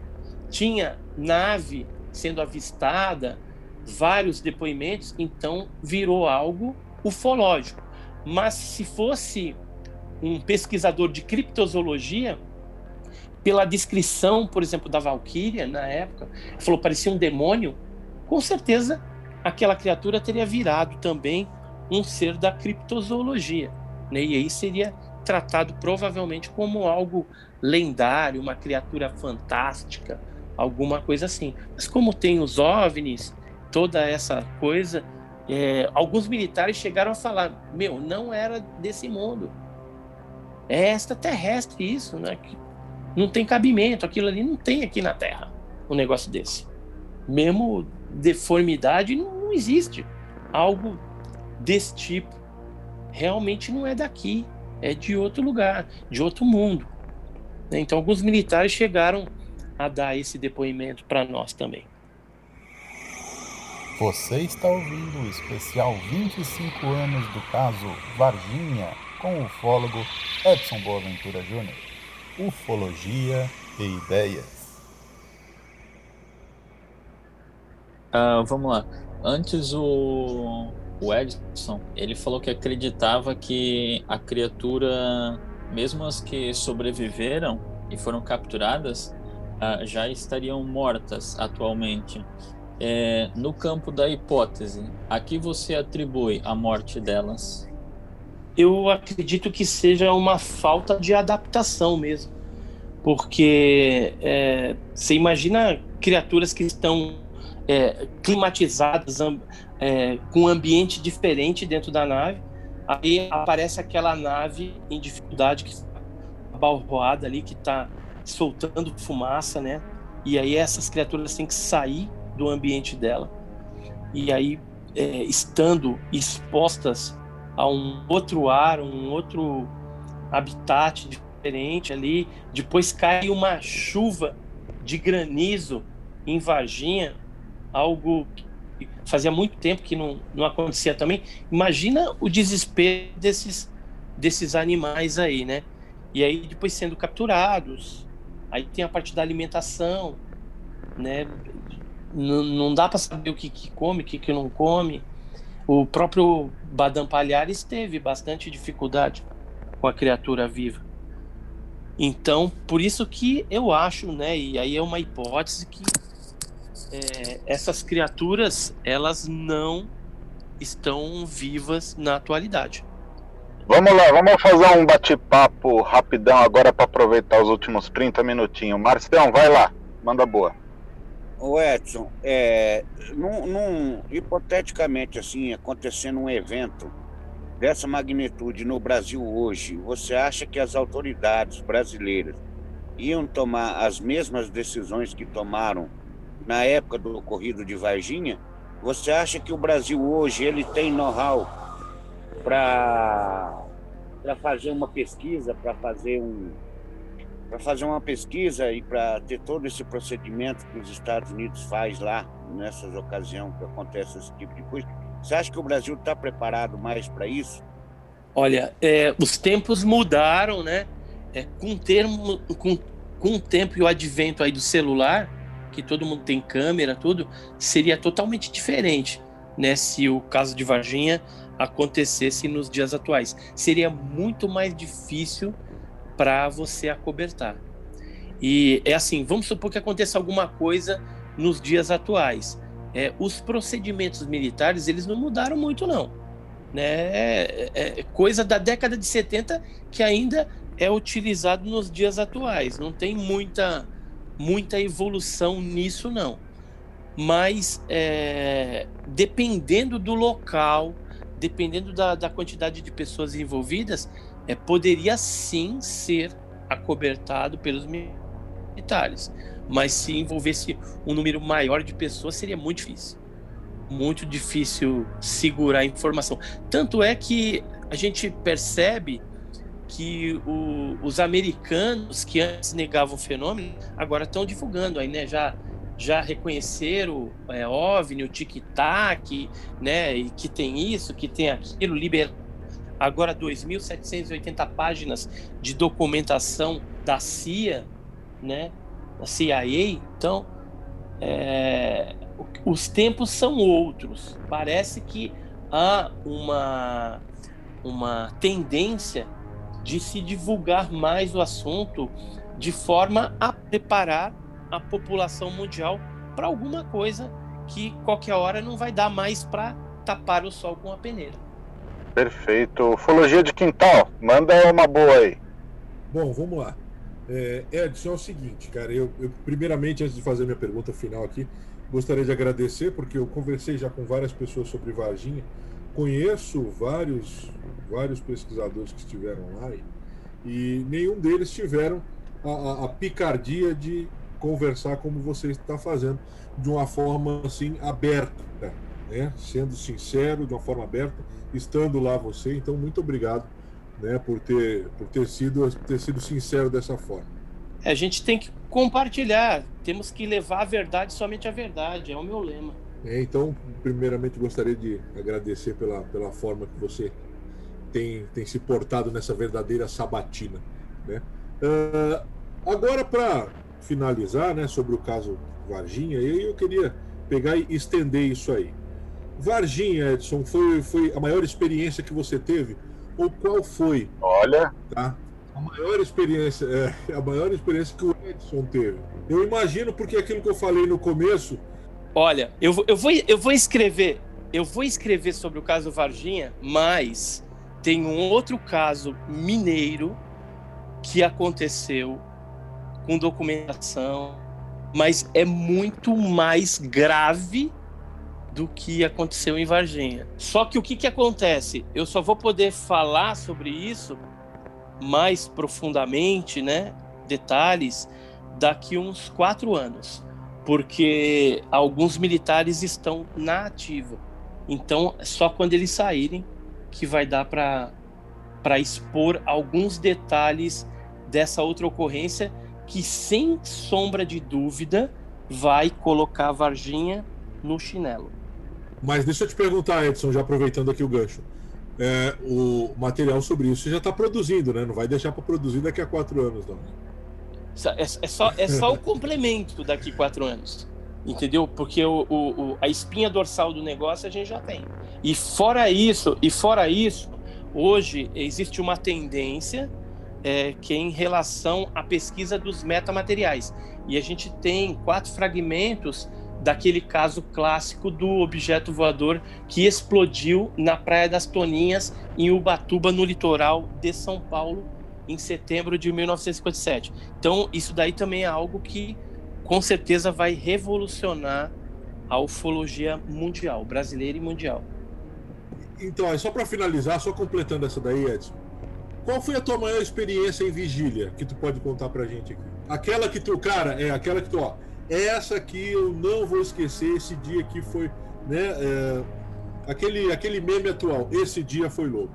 S4: Tinha nave sendo avistada, vários depoimentos, então virou algo ufológico. Mas se fosse um pesquisador de criptozoologia, pela descrição, por exemplo, da Valkyria na época, falou parecia um demônio, com certeza aquela criatura teria virado também um ser da criptozoologia. Né? E aí seria tratado provavelmente como algo lendário, uma criatura fantástica, alguma coisa assim. Mas como tem os OVNIs, toda essa coisa, é, alguns militares chegaram a falar: meu, não era desse mundo é extraterrestre isso, né? Não tem cabimento, aquilo ali não tem aqui na Terra, um negócio desse. Mesmo deformidade não, não existe. Algo desse tipo realmente não é daqui, é de outro lugar, de outro mundo. Né? Então alguns militares chegaram a dar esse depoimento para nós também.
S1: Você está ouvindo o especial 25 anos do caso Varginha com o ufólogo Edson Boaventura Júnior. Ufologia e ideias.
S5: Uh, vamos lá. Antes o, o Edson, ele falou que acreditava que a criatura, mesmo as que sobreviveram e foram capturadas, já estariam mortas atualmente. É, no campo da hipótese, a que você atribui a morte delas?
S4: eu acredito que seja uma falta de adaptação mesmo. Porque é, você imagina criaturas que estão é, climatizadas, é, com um ambiente diferente dentro da nave, aí aparece aquela nave em dificuldade que está abalroada ali, que está soltando fumaça, né? E aí essas criaturas têm que sair do ambiente dela. E aí, é, estando expostas a um outro ar, um outro habitat diferente ali, depois cai uma chuva de granizo em Varginha, algo que fazia muito tempo que não, não acontecia também. Imagina o desespero desses, desses animais aí, né? E aí depois sendo capturados, Aí tem a parte da alimentação, né? N não dá para saber o que, que come, o que, que não come. O próprio Badam Palhares teve bastante dificuldade com a criatura viva. Então, por isso que eu acho, né? E aí é uma hipótese que é, essas criaturas elas não estão vivas na atualidade.
S2: Vamos lá, vamos fazer um bate-papo rapidão agora para aproveitar os últimos 30 minutinhos. Marcião, vai lá, manda boa.
S6: O Edson, é, num, num, hipoteticamente assim, acontecendo um evento dessa magnitude no Brasil hoje, você acha que as autoridades brasileiras iam tomar as mesmas decisões que tomaram na época do ocorrido de Varginha? Você acha que o Brasil hoje ele tem know-how para fazer uma pesquisa, para fazer um para fazer uma pesquisa e para ter todo esse procedimento que os Estados Unidos faz lá nessas ocasiões que acontece esse tipo de coisa. Você acha que o Brasil está preparado mais para isso?
S4: Olha, é, os tempos mudaram, né? É, com, termo, com, com o tempo e o advento aí do celular, que todo mundo tem câmera, tudo, seria totalmente diferente, né? Se o caso de Varginha acontecesse nos dias atuais. Seria muito mais difícil para você acobertar. E é assim, vamos supor que aconteça alguma coisa nos dias atuais. É, os procedimentos militares, eles não mudaram muito, não. Né? É, é coisa da década de 70 que ainda é utilizado nos dias atuais. Não tem muita, muita evolução nisso, não. Mas é, dependendo do local, dependendo da, da quantidade de pessoas envolvidas, é, poderia sim ser acobertado pelos militares. Mas se envolvesse um número maior de pessoas, seria muito difícil. Muito difícil segurar a informação. Tanto é que a gente percebe que o, os americanos que antes negavam o fenômeno agora estão divulgando aí, né? Já já reconheceram é, OVNI, o tic-tac, né, e que tem isso, que tem aquilo, liber... agora 2.780 páginas de documentação da CIA, né, da CIA, então é, os tempos são outros. Parece que há uma, uma tendência de se divulgar mais o assunto de forma a preparar a população mundial para alguma coisa que qualquer hora não vai dar mais para tapar o sol com a peneira.
S2: Perfeito. Ufologia de quintal, manda uma boa aí.
S3: Bom, vamos lá. É, Edson, é o seguinte, cara, eu, eu, primeiramente, antes de fazer minha pergunta final aqui, gostaria de agradecer, porque eu conversei já com várias pessoas sobre Varginha, conheço vários, vários pesquisadores que estiveram lá e, e nenhum deles tiveram a, a, a picardia de conversar como você está fazendo, de uma forma assim aberta, né? sendo sincero, de uma forma aberta, estando lá você. Então, muito obrigado né, por, ter, por ter, sido, ter sido sincero dessa forma.
S4: É, a gente tem que compartilhar, temos que levar a verdade somente a verdade, é o meu lema.
S3: É, então, primeiramente, gostaria de agradecer pela, pela forma que você tem, tem se portado nessa verdadeira sabatina. Né? Uh, agora, para finalizar, né, sobre o caso Varginha, e eu queria pegar e estender isso aí. Varginha, Edson, foi, foi a maior experiência que você teve? Ou qual foi?
S2: Olha.
S3: Tá? A maior experiência, é, a maior experiência que o Edson teve. Eu imagino porque aquilo que eu falei no começo.
S4: Olha, eu, eu, vou, eu vou escrever, eu vou escrever sobre o caso Varginha, mas tem um outro caso mineiro que aconteceu com documentação, mas é muito mais grave do que aconteceu em Varginha. Só que o que, que acontece? Eu só vou poder falar sobre isso mais profundamente, né? Detalhes, daqui uns quatro anos, porque alguns militares estão na ativa. Então, é só quando eles saírem que vai dar para expor alguns detalhes dessa outra ocorrência que, sem sombra de dúvida, vai colocar a Varginha no chinelo.
S3: Mas deixa eu te perguntar, Edson, já aproveitando aqui o gancho. É, o material sobre isso já está produzindo, né? Não vai deixar para produzir daqui a quatro anos, não.
S4: É, é, só, é só o complemento daqui a quatro anos. Entendeu? Porque o, o, a espinha dorsal do negócio a gente já tem. E fora isso, e fora isso, hoje existe uma tendência é, que é em relação à pesquisa dos metamateriais. E a gente tem quatro fragmentos daquele caso clássico do objeto voador que explodiu na Praia das Toninhas, em Ubatuba, no litoral de São Paulo, em setembro de 1957. Então, isso daí também é algo que com certeza vai revolucionar a ufologia mundial, brasileira e mundial.
S3: Então, só para finalizar, só completando essa daí, Edson. Qual foi a tua maior experiência em vigília que tu pode contar pra gente aqui? Aquela que tu, cara, é aquela que tu, ó, essa aqui eu não vou esquecer, esse dia aqui foi, né, é, aquele, aquele meme atual, esse dia foi louco.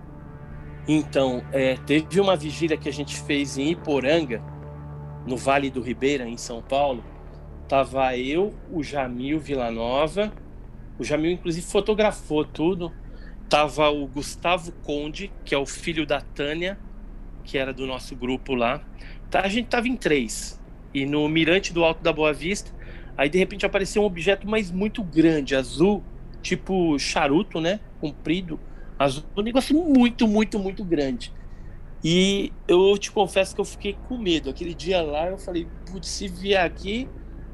S4: Então, é, teve uma vigília que a gente fez em Iporanga, no Vale do Ribeira, em São Paulo. Tava eu, o Jamil Villanova, o Jamil inclusive fotografou tudo, tava o Gustavo Conde, que é o filho da Tânia, que era do nosso grupo lá. Tá, a gente tava em três. E no Mirante do Alto da Boa Vista, aí de repente apareceu um objeto mais muito grande, azul, tipo charuto, né? Comprido, azul, um negócio muito, muito, muito grande. E eu te confesso que eu fiquei com medo. Aquele dia lá eu falei, putz, se vier aqui,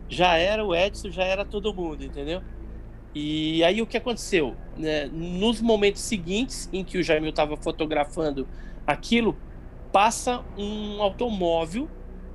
S4: já era o Edson, já era todo mundo, entendeu? E aí o que aconteceu? Né? Nos momentos seguintes em que o Jamil estava fotografando aquilo, passa um automóvel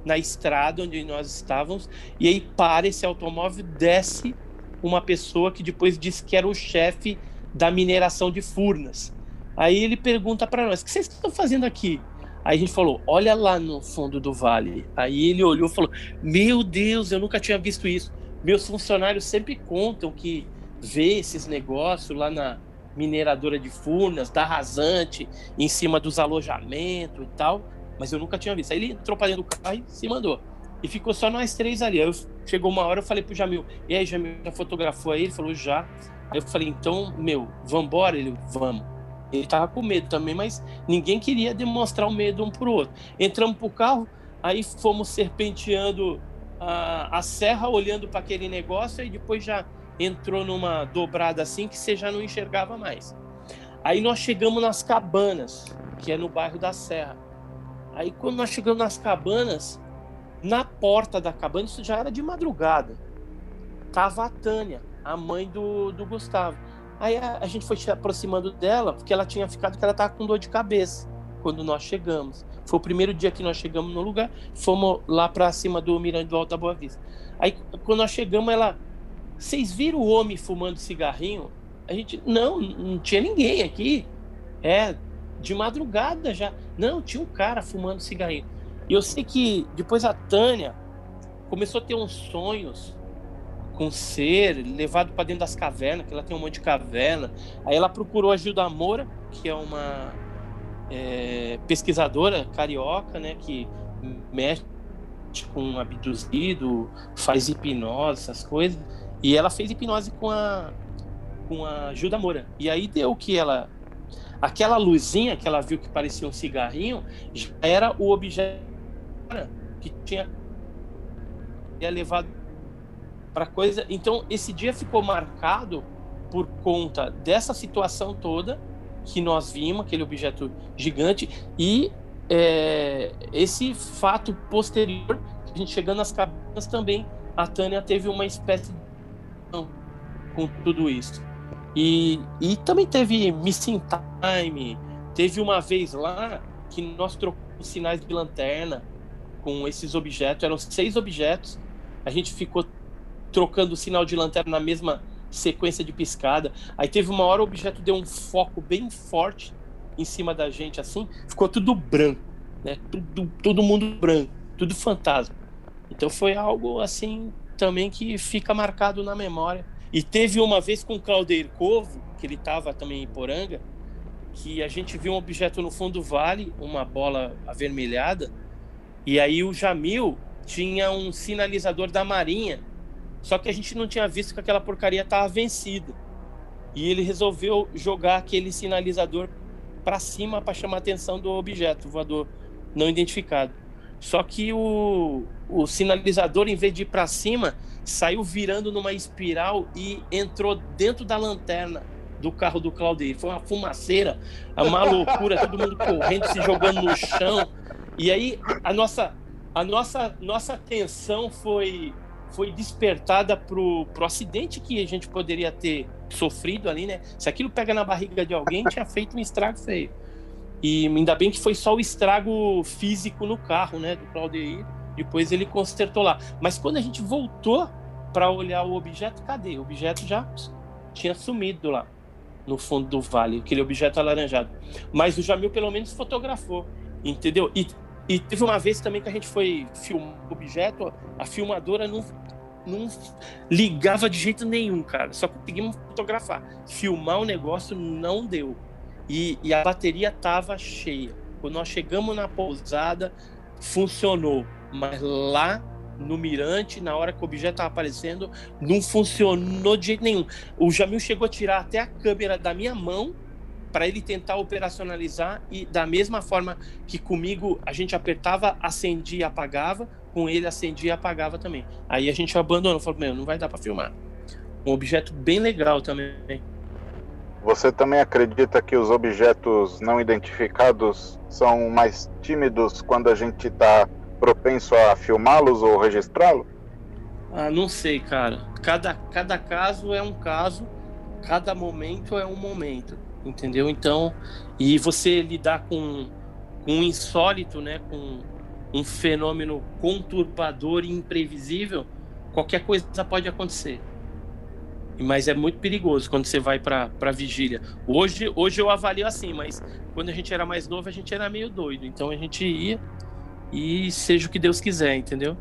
S4: na estrada onde nós estávamos, e aí para esse automóvel, desce uma pessoa que depois disse que era o chefe da mineração de Furnas. Aí ele pergunta para nós: o que vocês estão fazendo aqui? Aí a gente falou: olha lá no fundo do vale. Aí ele olhou e falou: meu Deus, eu nunca tinha visto isso. Meus funcionários sempre contam que ver esses negócios lá na mineradora de Furnas, da rasante, em cima dos alojamentos e tal, mas eu nunca tinha visto. Aí ele entrou para dentro do carro e se mandou. E ficou só nós três ali. Aí eu, chegou uma hora, eu falei pro Jamil, e aí, Jamil, já fotografou aí? Ele falou, já. Aí eu falei, então, meu, vambora? Ele, vamos. Ele tava com medo também, mas ninguém queria demonstrar o medo um pro outro. Entramos pro carro, aí fomos serpenteando a, a serra, olhando para aquele negócio, e depois já entrou numa dobrada assim que você já não enxergava mais. Aí nós chegamos nas cabanas, que é no bairro da Serra. Aí quando nós chegamos nas cabanas, na porta da cabana, isso já era de madrugada, tava a Tânia, a mãe do, do Gustavo. Aí a, a gente foi se aproximando dela, porque ela tinha ficado que ela tava com dor de cabeça quando nós chegamos. Foi o primeiro dia que nós chegamos no lugar, fomos lá para cima do Mirante do Alta Boa Vista. Aí quando nós chegamos, ela vocês viram o homem fumando cigarrinho? A gente, não, não tinha ninguém aqui. É, de madrugada já. Não, tinha um cara fumando cigarrinho. E eu sei que depois a Tânia começou a ter uns sonhos com ser levado para dentro das cavernas, que ela tem um monte de caverna. Aí ela procurou a Gilda Moura, que é uma é, pesquisadora carioca, né, que mexe com abduzido, faz hipnose, essas coisas. E ela fez hipnose com a com a Gilda Moura. E aí deu que ela aquela luzinha que ela viu que parecia um cigarrinho já era o objeto que tinha levado para coisa. Então esse dia ficou marcado por conta dessa situação toda que nós vimos, aquele objeto gigante e é, esse fato posterior, a gente chegando nas cabanas também, a Tânia teve uma espécie de com tudo isso. E, e também teve Missing Time, Teve uma vez lá que nós trocamos sinais de lanterna com esses objetos, eram seis objetos, a gente ficou trocando o sinal de lanterna na mesma sequência de piscada. Aí teve uma hora o objeto deu um foco bem forte em cima da gente, assim, ficou tudo branco, né? Tudo, todo mundo branco, tudo fantasma. Então foi algo assim também que fica marcado na memória. E teve uma vez com o Claudeir Covo, que ele estava também em Poranga, que a gente viu um objeto no fundo do vale, uma bola avermelhada, e aí o Jamil tinha um sinalizador da Marinha, só que a gente não tinha visto que aquela porcaria estava vencida. E ele resolveu jogar aquele sinalizador para cima para chamar a atenção do objeto voador não identificado. Só que o, o sinalizador, em vez de ir para cima, saiu virando numa espiral e entrou dentro da lanterna do carro do Claudio. Foi uma fumaceira, uma loucura, todo mundo correndo, se jogando no chão. E aí a nossa, a nossa, nossa atenção foi, foi despertada pro, pro acidente que a gente poderia ter sofrido ali, né? Se aquilo pega na barriga de alguém, tinha feito um estrago feio. E ainda bem que foi só o estrago físico no carro, né, do Claudio. Depois ele consertou lá. Mas quando a gente voltou para olhar o objeto, cadê? O objeto já tinha sumido lá no fundo do vale, aquele objeto alaranjado. Mas o Jamil pelo menos fotografou, entendeu? E, e teve uma vez também que a gente foi filmar o objeto, a filmadora não, não ligava de jeito nenhum, cara. Só conseguimos fotografar. Filmar o negócio não deu. E, e a bateria tava cheia. Quando nós chegamos na pousada, funcionou. Mas lá no mirante, na hora que o objeto estava aparecendo, não funcionou de jeito nenhum. O Jamil chegou a tirar até a câmera da minha mão para ele tentar operacionalizar e da mesma forma que comigo a gente apertava, acendia e apagava, com ele acendia e apagava também. Aí a gente abandonou, falou, meu, não vai dar para filmar. Um objeto bem legal também.
S2: Você também acredita que os objetos não identificados são mais tímidos quando a gente está propenso a filmá-los ou registrá-los?
S4: Ah, não sei, cara. Cada, cada caso é um caso, cada momento é um momento, entendeu? Então, e você lidar com, com um insólito, né, com um fenômeno conturbador e imprevisível, qualquer coisa pode acontecer. Mas é muito perigoso quando você vai para vigília. Hoje, hoje eu avalio assim, mas quando a gente era mais novo, a gente era meio doido. Então a gente ia e seja o que Deus quiser, entendeu?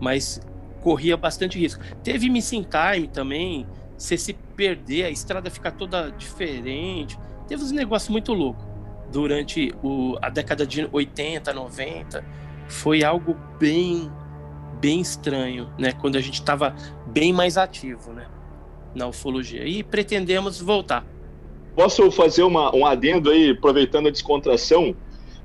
S4: Mas corria bastante risco. Teve missing time também, você se perder, a estrada ficar toda diferente. Teve uns negócios muito loucos durante o, a década de 80, 90. Foi algo bem, bem estranho, né? Quando a gente estava bem mais ativo, né? Na ufologia. E pretendemos voltar.
S7: Posso fazer uma, um adendo aí, aproveitando a descontração?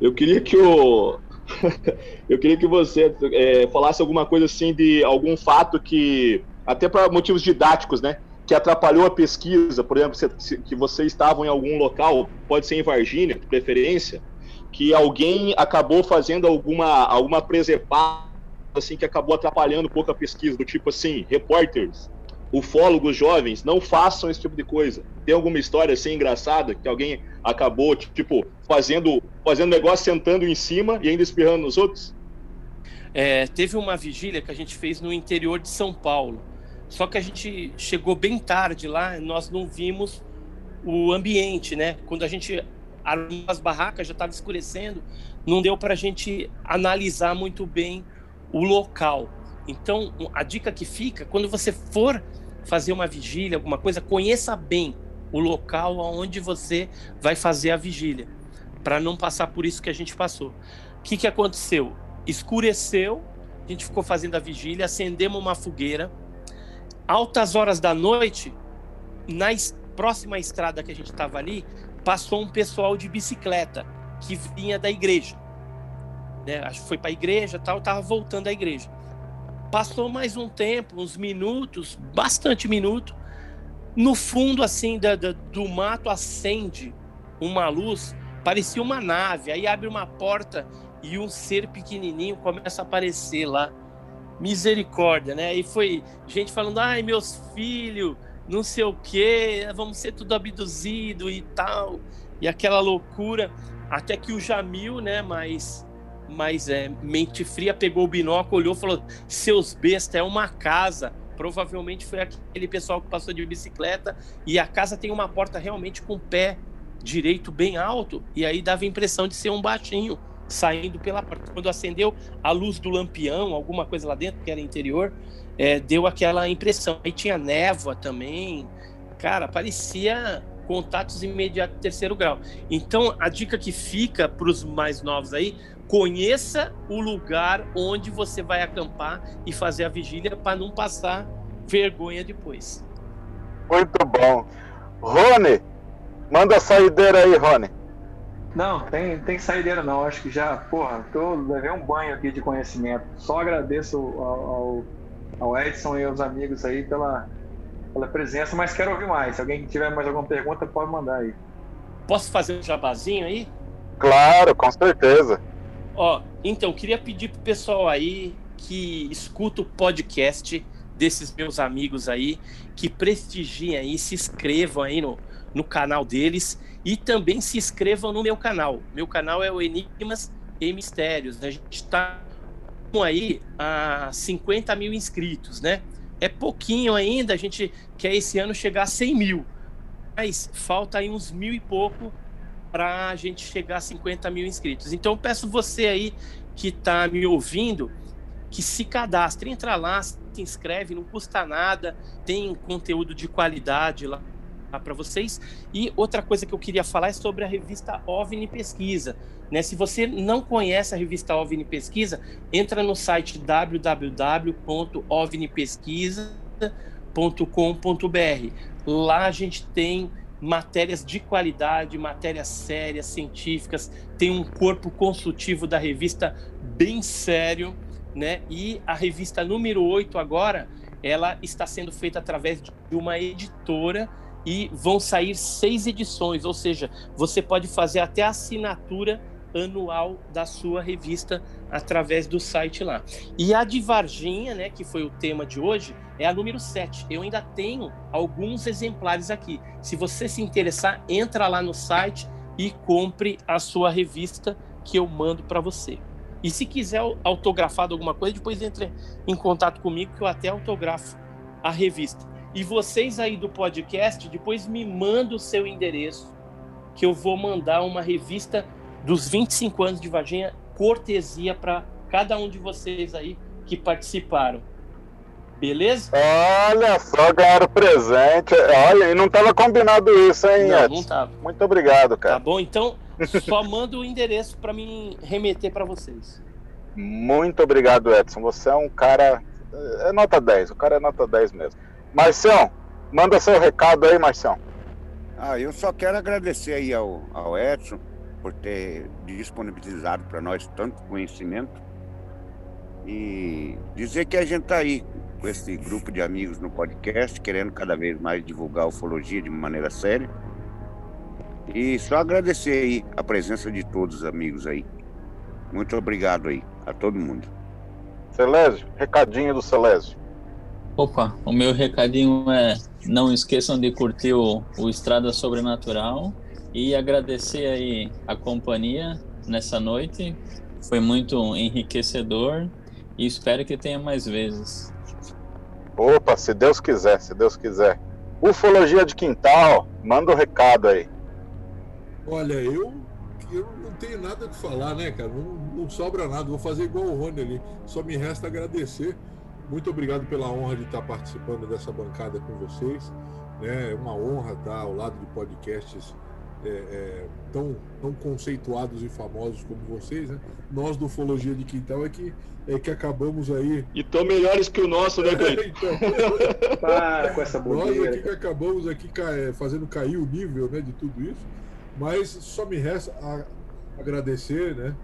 S7: Eu queria que o, eu queria que você é, falasse alguma coisa assim de algum fato que, até para motivos didáticos, né? Que atrapalhou a pesquisa, por exemplo, se, que vocês estavam em algum local, pode ser em Varginha, de preferência, que alguém acabou fazendo alguma, alguma presepada, assim, que acabou atrapalhando um pouco a pesquisa, do tipo assim, repórteres ufólogos jovens, não façam esse tipo de coisa. Tem alguma história assim engraçada que alguém acabou, tipo, fazendo, fazendo negócio sentando em cima e ainda espirrando nos outros?
S4: É, teve uma vigília que a gente fez no interior de São Paulo. Só que a gente chegou bem tarde lá, nós não vimos o ambiente, né? Quando a gente armou as barracas, já estava escurecendo, não deu para a gente analisar muito bem o local. Então, a dica que fica, quando você for fazer uma vigília, alguma coisa, conheça bem o local onde você vai fazer a vigília, para não passar por isso que a gente passou. O que, que aconteceu? Escureceu, a gente ficou fazendo a vigília, acendemos uma fogueira. Altas horas da noite, na próxima estrada que a gente estava ali, passou um pessoal de bicicleta que vinha da igreja. Né? Acho que foi para a igreja, tal, estava voltando à igreja. Passou mais um tempo, uns minutos, bastante minuto. No fundo, assim, da, da, do mato acende uma luz, parecia uma nave. Aí abre uma porta e um ser pequenininho começa a aparecer lá. Misericórdia, né? Aí foi gente falando: ai, meus filhos, não sei o que, vamos ser tudo abduzido e tal, e aquela loucura, até que o Jamil, né, mais, mais é, mente fria, pegou o binóculo, olhou falou, seus bestas, é uma casa, provavelmente foi aquele pessoal que passou de bicicleta, e a casa tem uma porta realmente com pé direito bem alto, e aí dava a impressão de ser um baixinho, saindo pela porta. Quando acendeu a luz do lampião, alguma coisa lá dentro, que era interior, é, deu aquela impressão. Aí tinha névoa também. Cara, parecia contatos imediatos terceiro grau. Então, a dica que fica para os mais novos aí, conheça o lugar onde você vai acampar e fazer a vigília para não passar vergonha depois.
S2: Muito bom. Rony, manda a saideira aí, Rony.
S8: Não, tem, tem saideira não. Acho que já, porra, eu levei um banho aqui de conhecimento. Só agradeço ao, ao, ao Edson e aos amigos aí pela, pela presença, mas quero ouvir mais. Se alguém tiver mais alguma pergunta, pode mandar aí.
S4: Posso fazer um jabazinho aí?
S2: Claro, com certeza.
S4: Ó, então, queria pedir pro pessoal aí que escuta o podcast desses meus amigos aí, que prestigiem aí, se inscrevam aí no, no canal deles e também se inscrevam no meu canal. Meu canal é o Enigmas e Mistérios. A gente está aí a 50 mil inscritos, né? É pouquinho ainda, a gente quer esse ano chegar a 100 mil. Mas falta aí uns mil e pouco para a gente chegar a 50 mil inscritos. Então peço você aí que está me ouvindo que se cadastre, entra lá, se inscreve, não custa nada, tem conteúdo de qualidade lá para vocês. E outra coisa que eu queria falar é sobre a revista OVNI Pesquisa. Né? Se você não conhece a revista OVNI Pesquisa, entra no site www.ovnipesquisa.com.br. Lá a gente tem matérias de qualidade, matérias sérias, científicas, tem um corpo consultivo da revista bem sério, né? E a revista número 8 agora, ela está sendo feita através de uma editora e vão sair seis edições, ou seja, você pode fazer até a assinatura anual da sua revista através do site lá. E a de Varginha, né, que foi o tema de hoje, é a número 7. Eu ainda tenho alguns exemplares aqui. Se você se interessar, entra lá no site e compre a sua revista que eu mando para você. E se quiser autografado alguma coisa, depois entre em contato comigo que eu até autografo a revista. E vocês aí do podcast, depois me mandam o seu endereço, que eu vou mandar uma revista dos 25 anos de Varginha, cortesia para cada um de vocês aí que participaram. Beleza?
S2: Olha só, ganharam presente. Olha, e não estava combinado isso, hein,
S4: Não, Edson? não tava.
S2: Muito obrigado, cara.
S4: Tá bom, então só manda o endereço para mim remeter para vocês.
S2: Muito obrigado, Edson. Você é um cara. É nota 10, o cara é nota 10 mesmo. Marcião, manda seu recado aí, Marcião.
S6: Ah, eu só quero agradecer aí ao, ao Edson por ter disponibilizado para nós tanto conhecimento e dizer que a gente está aí com esse grupo de amigos no podcast, querendo cada vez mais divulgar a ufologia de maneira séria. E só agradecer aí a presença de todos os amigos aí. Muito obrigado aí a todo mundo.
S2: Celésio, recadinho do Celésio.
S5: Opa, o meu recadinho é não esqueçam de curtir o, o Estrada Sobrenatural e agradecer aí a companhia nessa noite. Foi muito enriquecedor e espero que tenha mais vezes.
S2: Opa, se Deus quiser, se Deus quiser. Ufologia de Quintal, manda o um recado aí.
S3: Olha, eu, eu não tenho nada que falar, né, cara? Não, não sobra nada. Vou fazer igual o Rony ali. Só me resta agradecer muito obrigado pela honra de estar participando dessa bancada com vocês. Né? É uma honra estar ao lado de podcasts é, é, tão, tão conceituados e famosos como vocês. Né? Nós do Ufologia de Quintal é que, é que acabamos aí.
S7: E tão melhores que o nosso, né, Cleiton?
S8: então, Para com essa bobeira.
S3: Nós aqui que acabamos aqui é, fazendo cair o nível né, de tudo isso. Mas só me resta agradecer, né?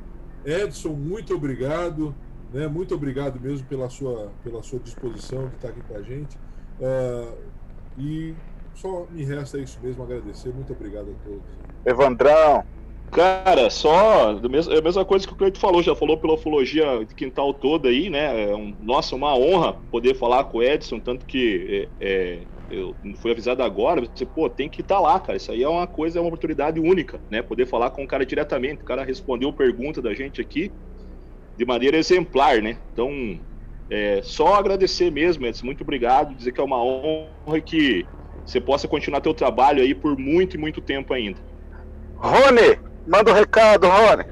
S3: Edson, muito obrigado. Né? Muito obrigado mesmo pela sua, pela sua disposição de estar aqui com a gente. Uh, e só me resta isso mesmo, agradecer. Muito obrigado a todos.
S2: Evandrão,
S7: Cara, só é a mesma coisa que o Cleito falou, já falou pela ufologia de quintal toda aí, né? É um, nossa, uma honra poder falar com o Edson, tanto que é, é, eu fui avisado agora, você, pô, tem que estar tá lá, cara. Isso aí é uma coisa, é uma oportunidade única, né? Poder falar com o cara diretamente. O cara respondeu pergunta da gente aqui de maneira exemplar, né? Então, é, só agradecer mesmo, Edson. Muito obrigado. Dizer que é uma honra que você possa continuar teu trabalho aí por muito e muito tempo ainda.
S2: Rony, manda um recado, Rony.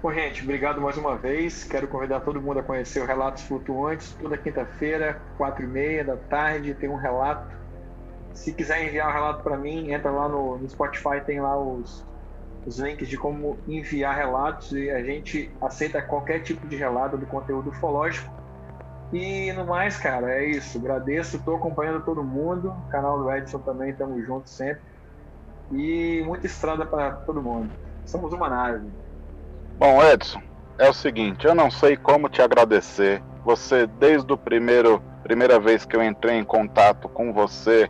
S8: Bom, gente, obrigado mais uma vez. Quero convidar todo mundo a conhecer o Relatos Flutuantes. Toda quinta-feira, quatro e meia da tarde, tem um relato. Se quiser enviar um relato para mim, entra lá no, no Spotify, tem lá os, os links de como enviar relatos e a gente aceita qualquer tipo de relato do conteúdo ufológico. E no mais, cara, é isso. Agradeço, estou acompanhando todo mundo. Canal do Edson também, estamos juntos sempre. E muita estrada para todo mundo. Somos uma nave.
S2: Bom, Edson, é o seguinte, eu não sei como te agradecer. Você, desde o primeiro primeira vez que eu entrei em contato com você,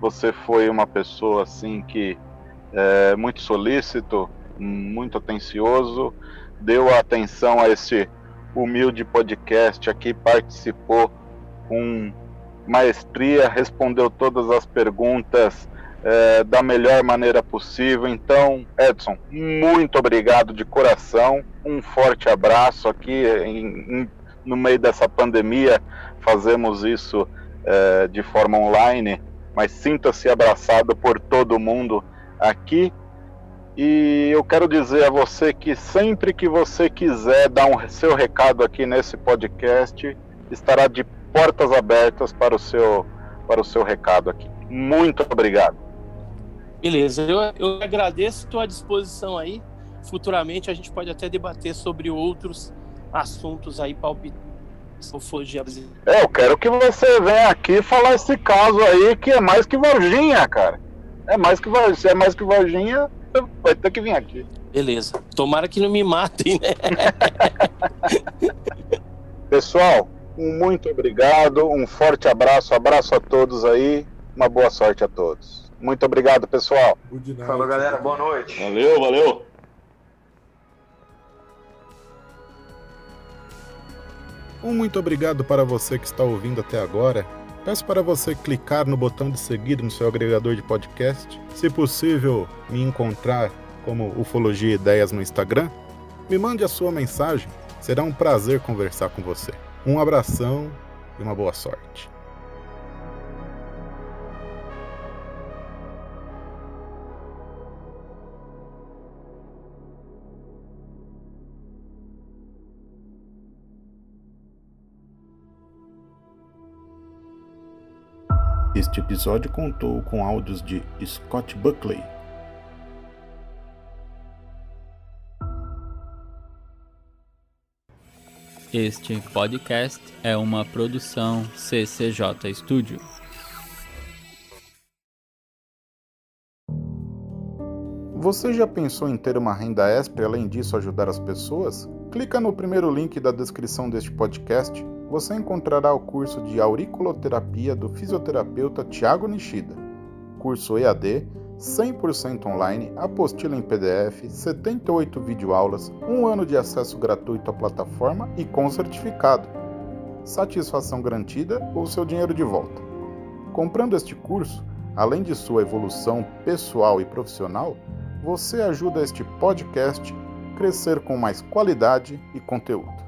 S2: você foi uma pessoa assim que é muito solícito, muito atencioso, deu atenção a esse humilde podcast aqui, participou com maestria, respondeu todas as perguntas é, da melhor maneira possível. Então, Edson, muito obrigado de coração. Um forte abraço aqui em, em, no meio dessa pandemia. Fazemos isso é, de forma online, mas sinta-se abraçado por todo mundo aqui. E eu quero dizer a você que sempre que você quiser dar um seu recado aqui nesse podcast, estará de portas abertas para o seu para o seu recado aqui. Muito obrigado.
S4: Beleza, eu, eu agradeço, estou à disposição aí. Futuramente a gente pode até debater sobre outros assuntos aí palpitantes.
S2: É, eu quero que você venha aqui falar esse caso aí que é mais que Varginha, cara. É mais que Varginha, é mais que Varginha, vai ter que vir aqui.
S4: Beleza. Tomara que não me matem, né?
S2: Pessoal, um muito obrigado, um forte abraço, abraço a todos aí, uma boa sorte a todos. Muito obrigado, pessoal.
S8: Falou, galera. Boa noite.
S7: Valeu, valeu.
S1: Um muito obrigado para você que está ouvindo até agora. Peço para você clicar no botão de seguir no seu agregador de podcast. Se possível, me encontrar como Ufologia Ideias no Instagram. Me mande a sua mensagem. Será um prazer conversar com você. Um abração e uma boa sorte. Este episódio contou com áudios de Scott Buckley.
S5: Este podcast é uma produção CCJ Studio.
S1: Você já pensou em ter uma renda extra e além disso ajudar as pessoas? Clica no primeiro link da descrição deste podcast você encontrará o curso de auriculoterapia do fisioterapeuta Tiago Nishida. Curso EAD, 100% online, apostila em PDF, 78 videoaulas, um ano de acesso gratuito à plataforma e com certificado. Satisfação garantida ou seu dinheiro de volta. Comprando este curso, além de sua evolução pessoal e profissional, você ajuda este podcast crescer com mais qualidade e conteúdo.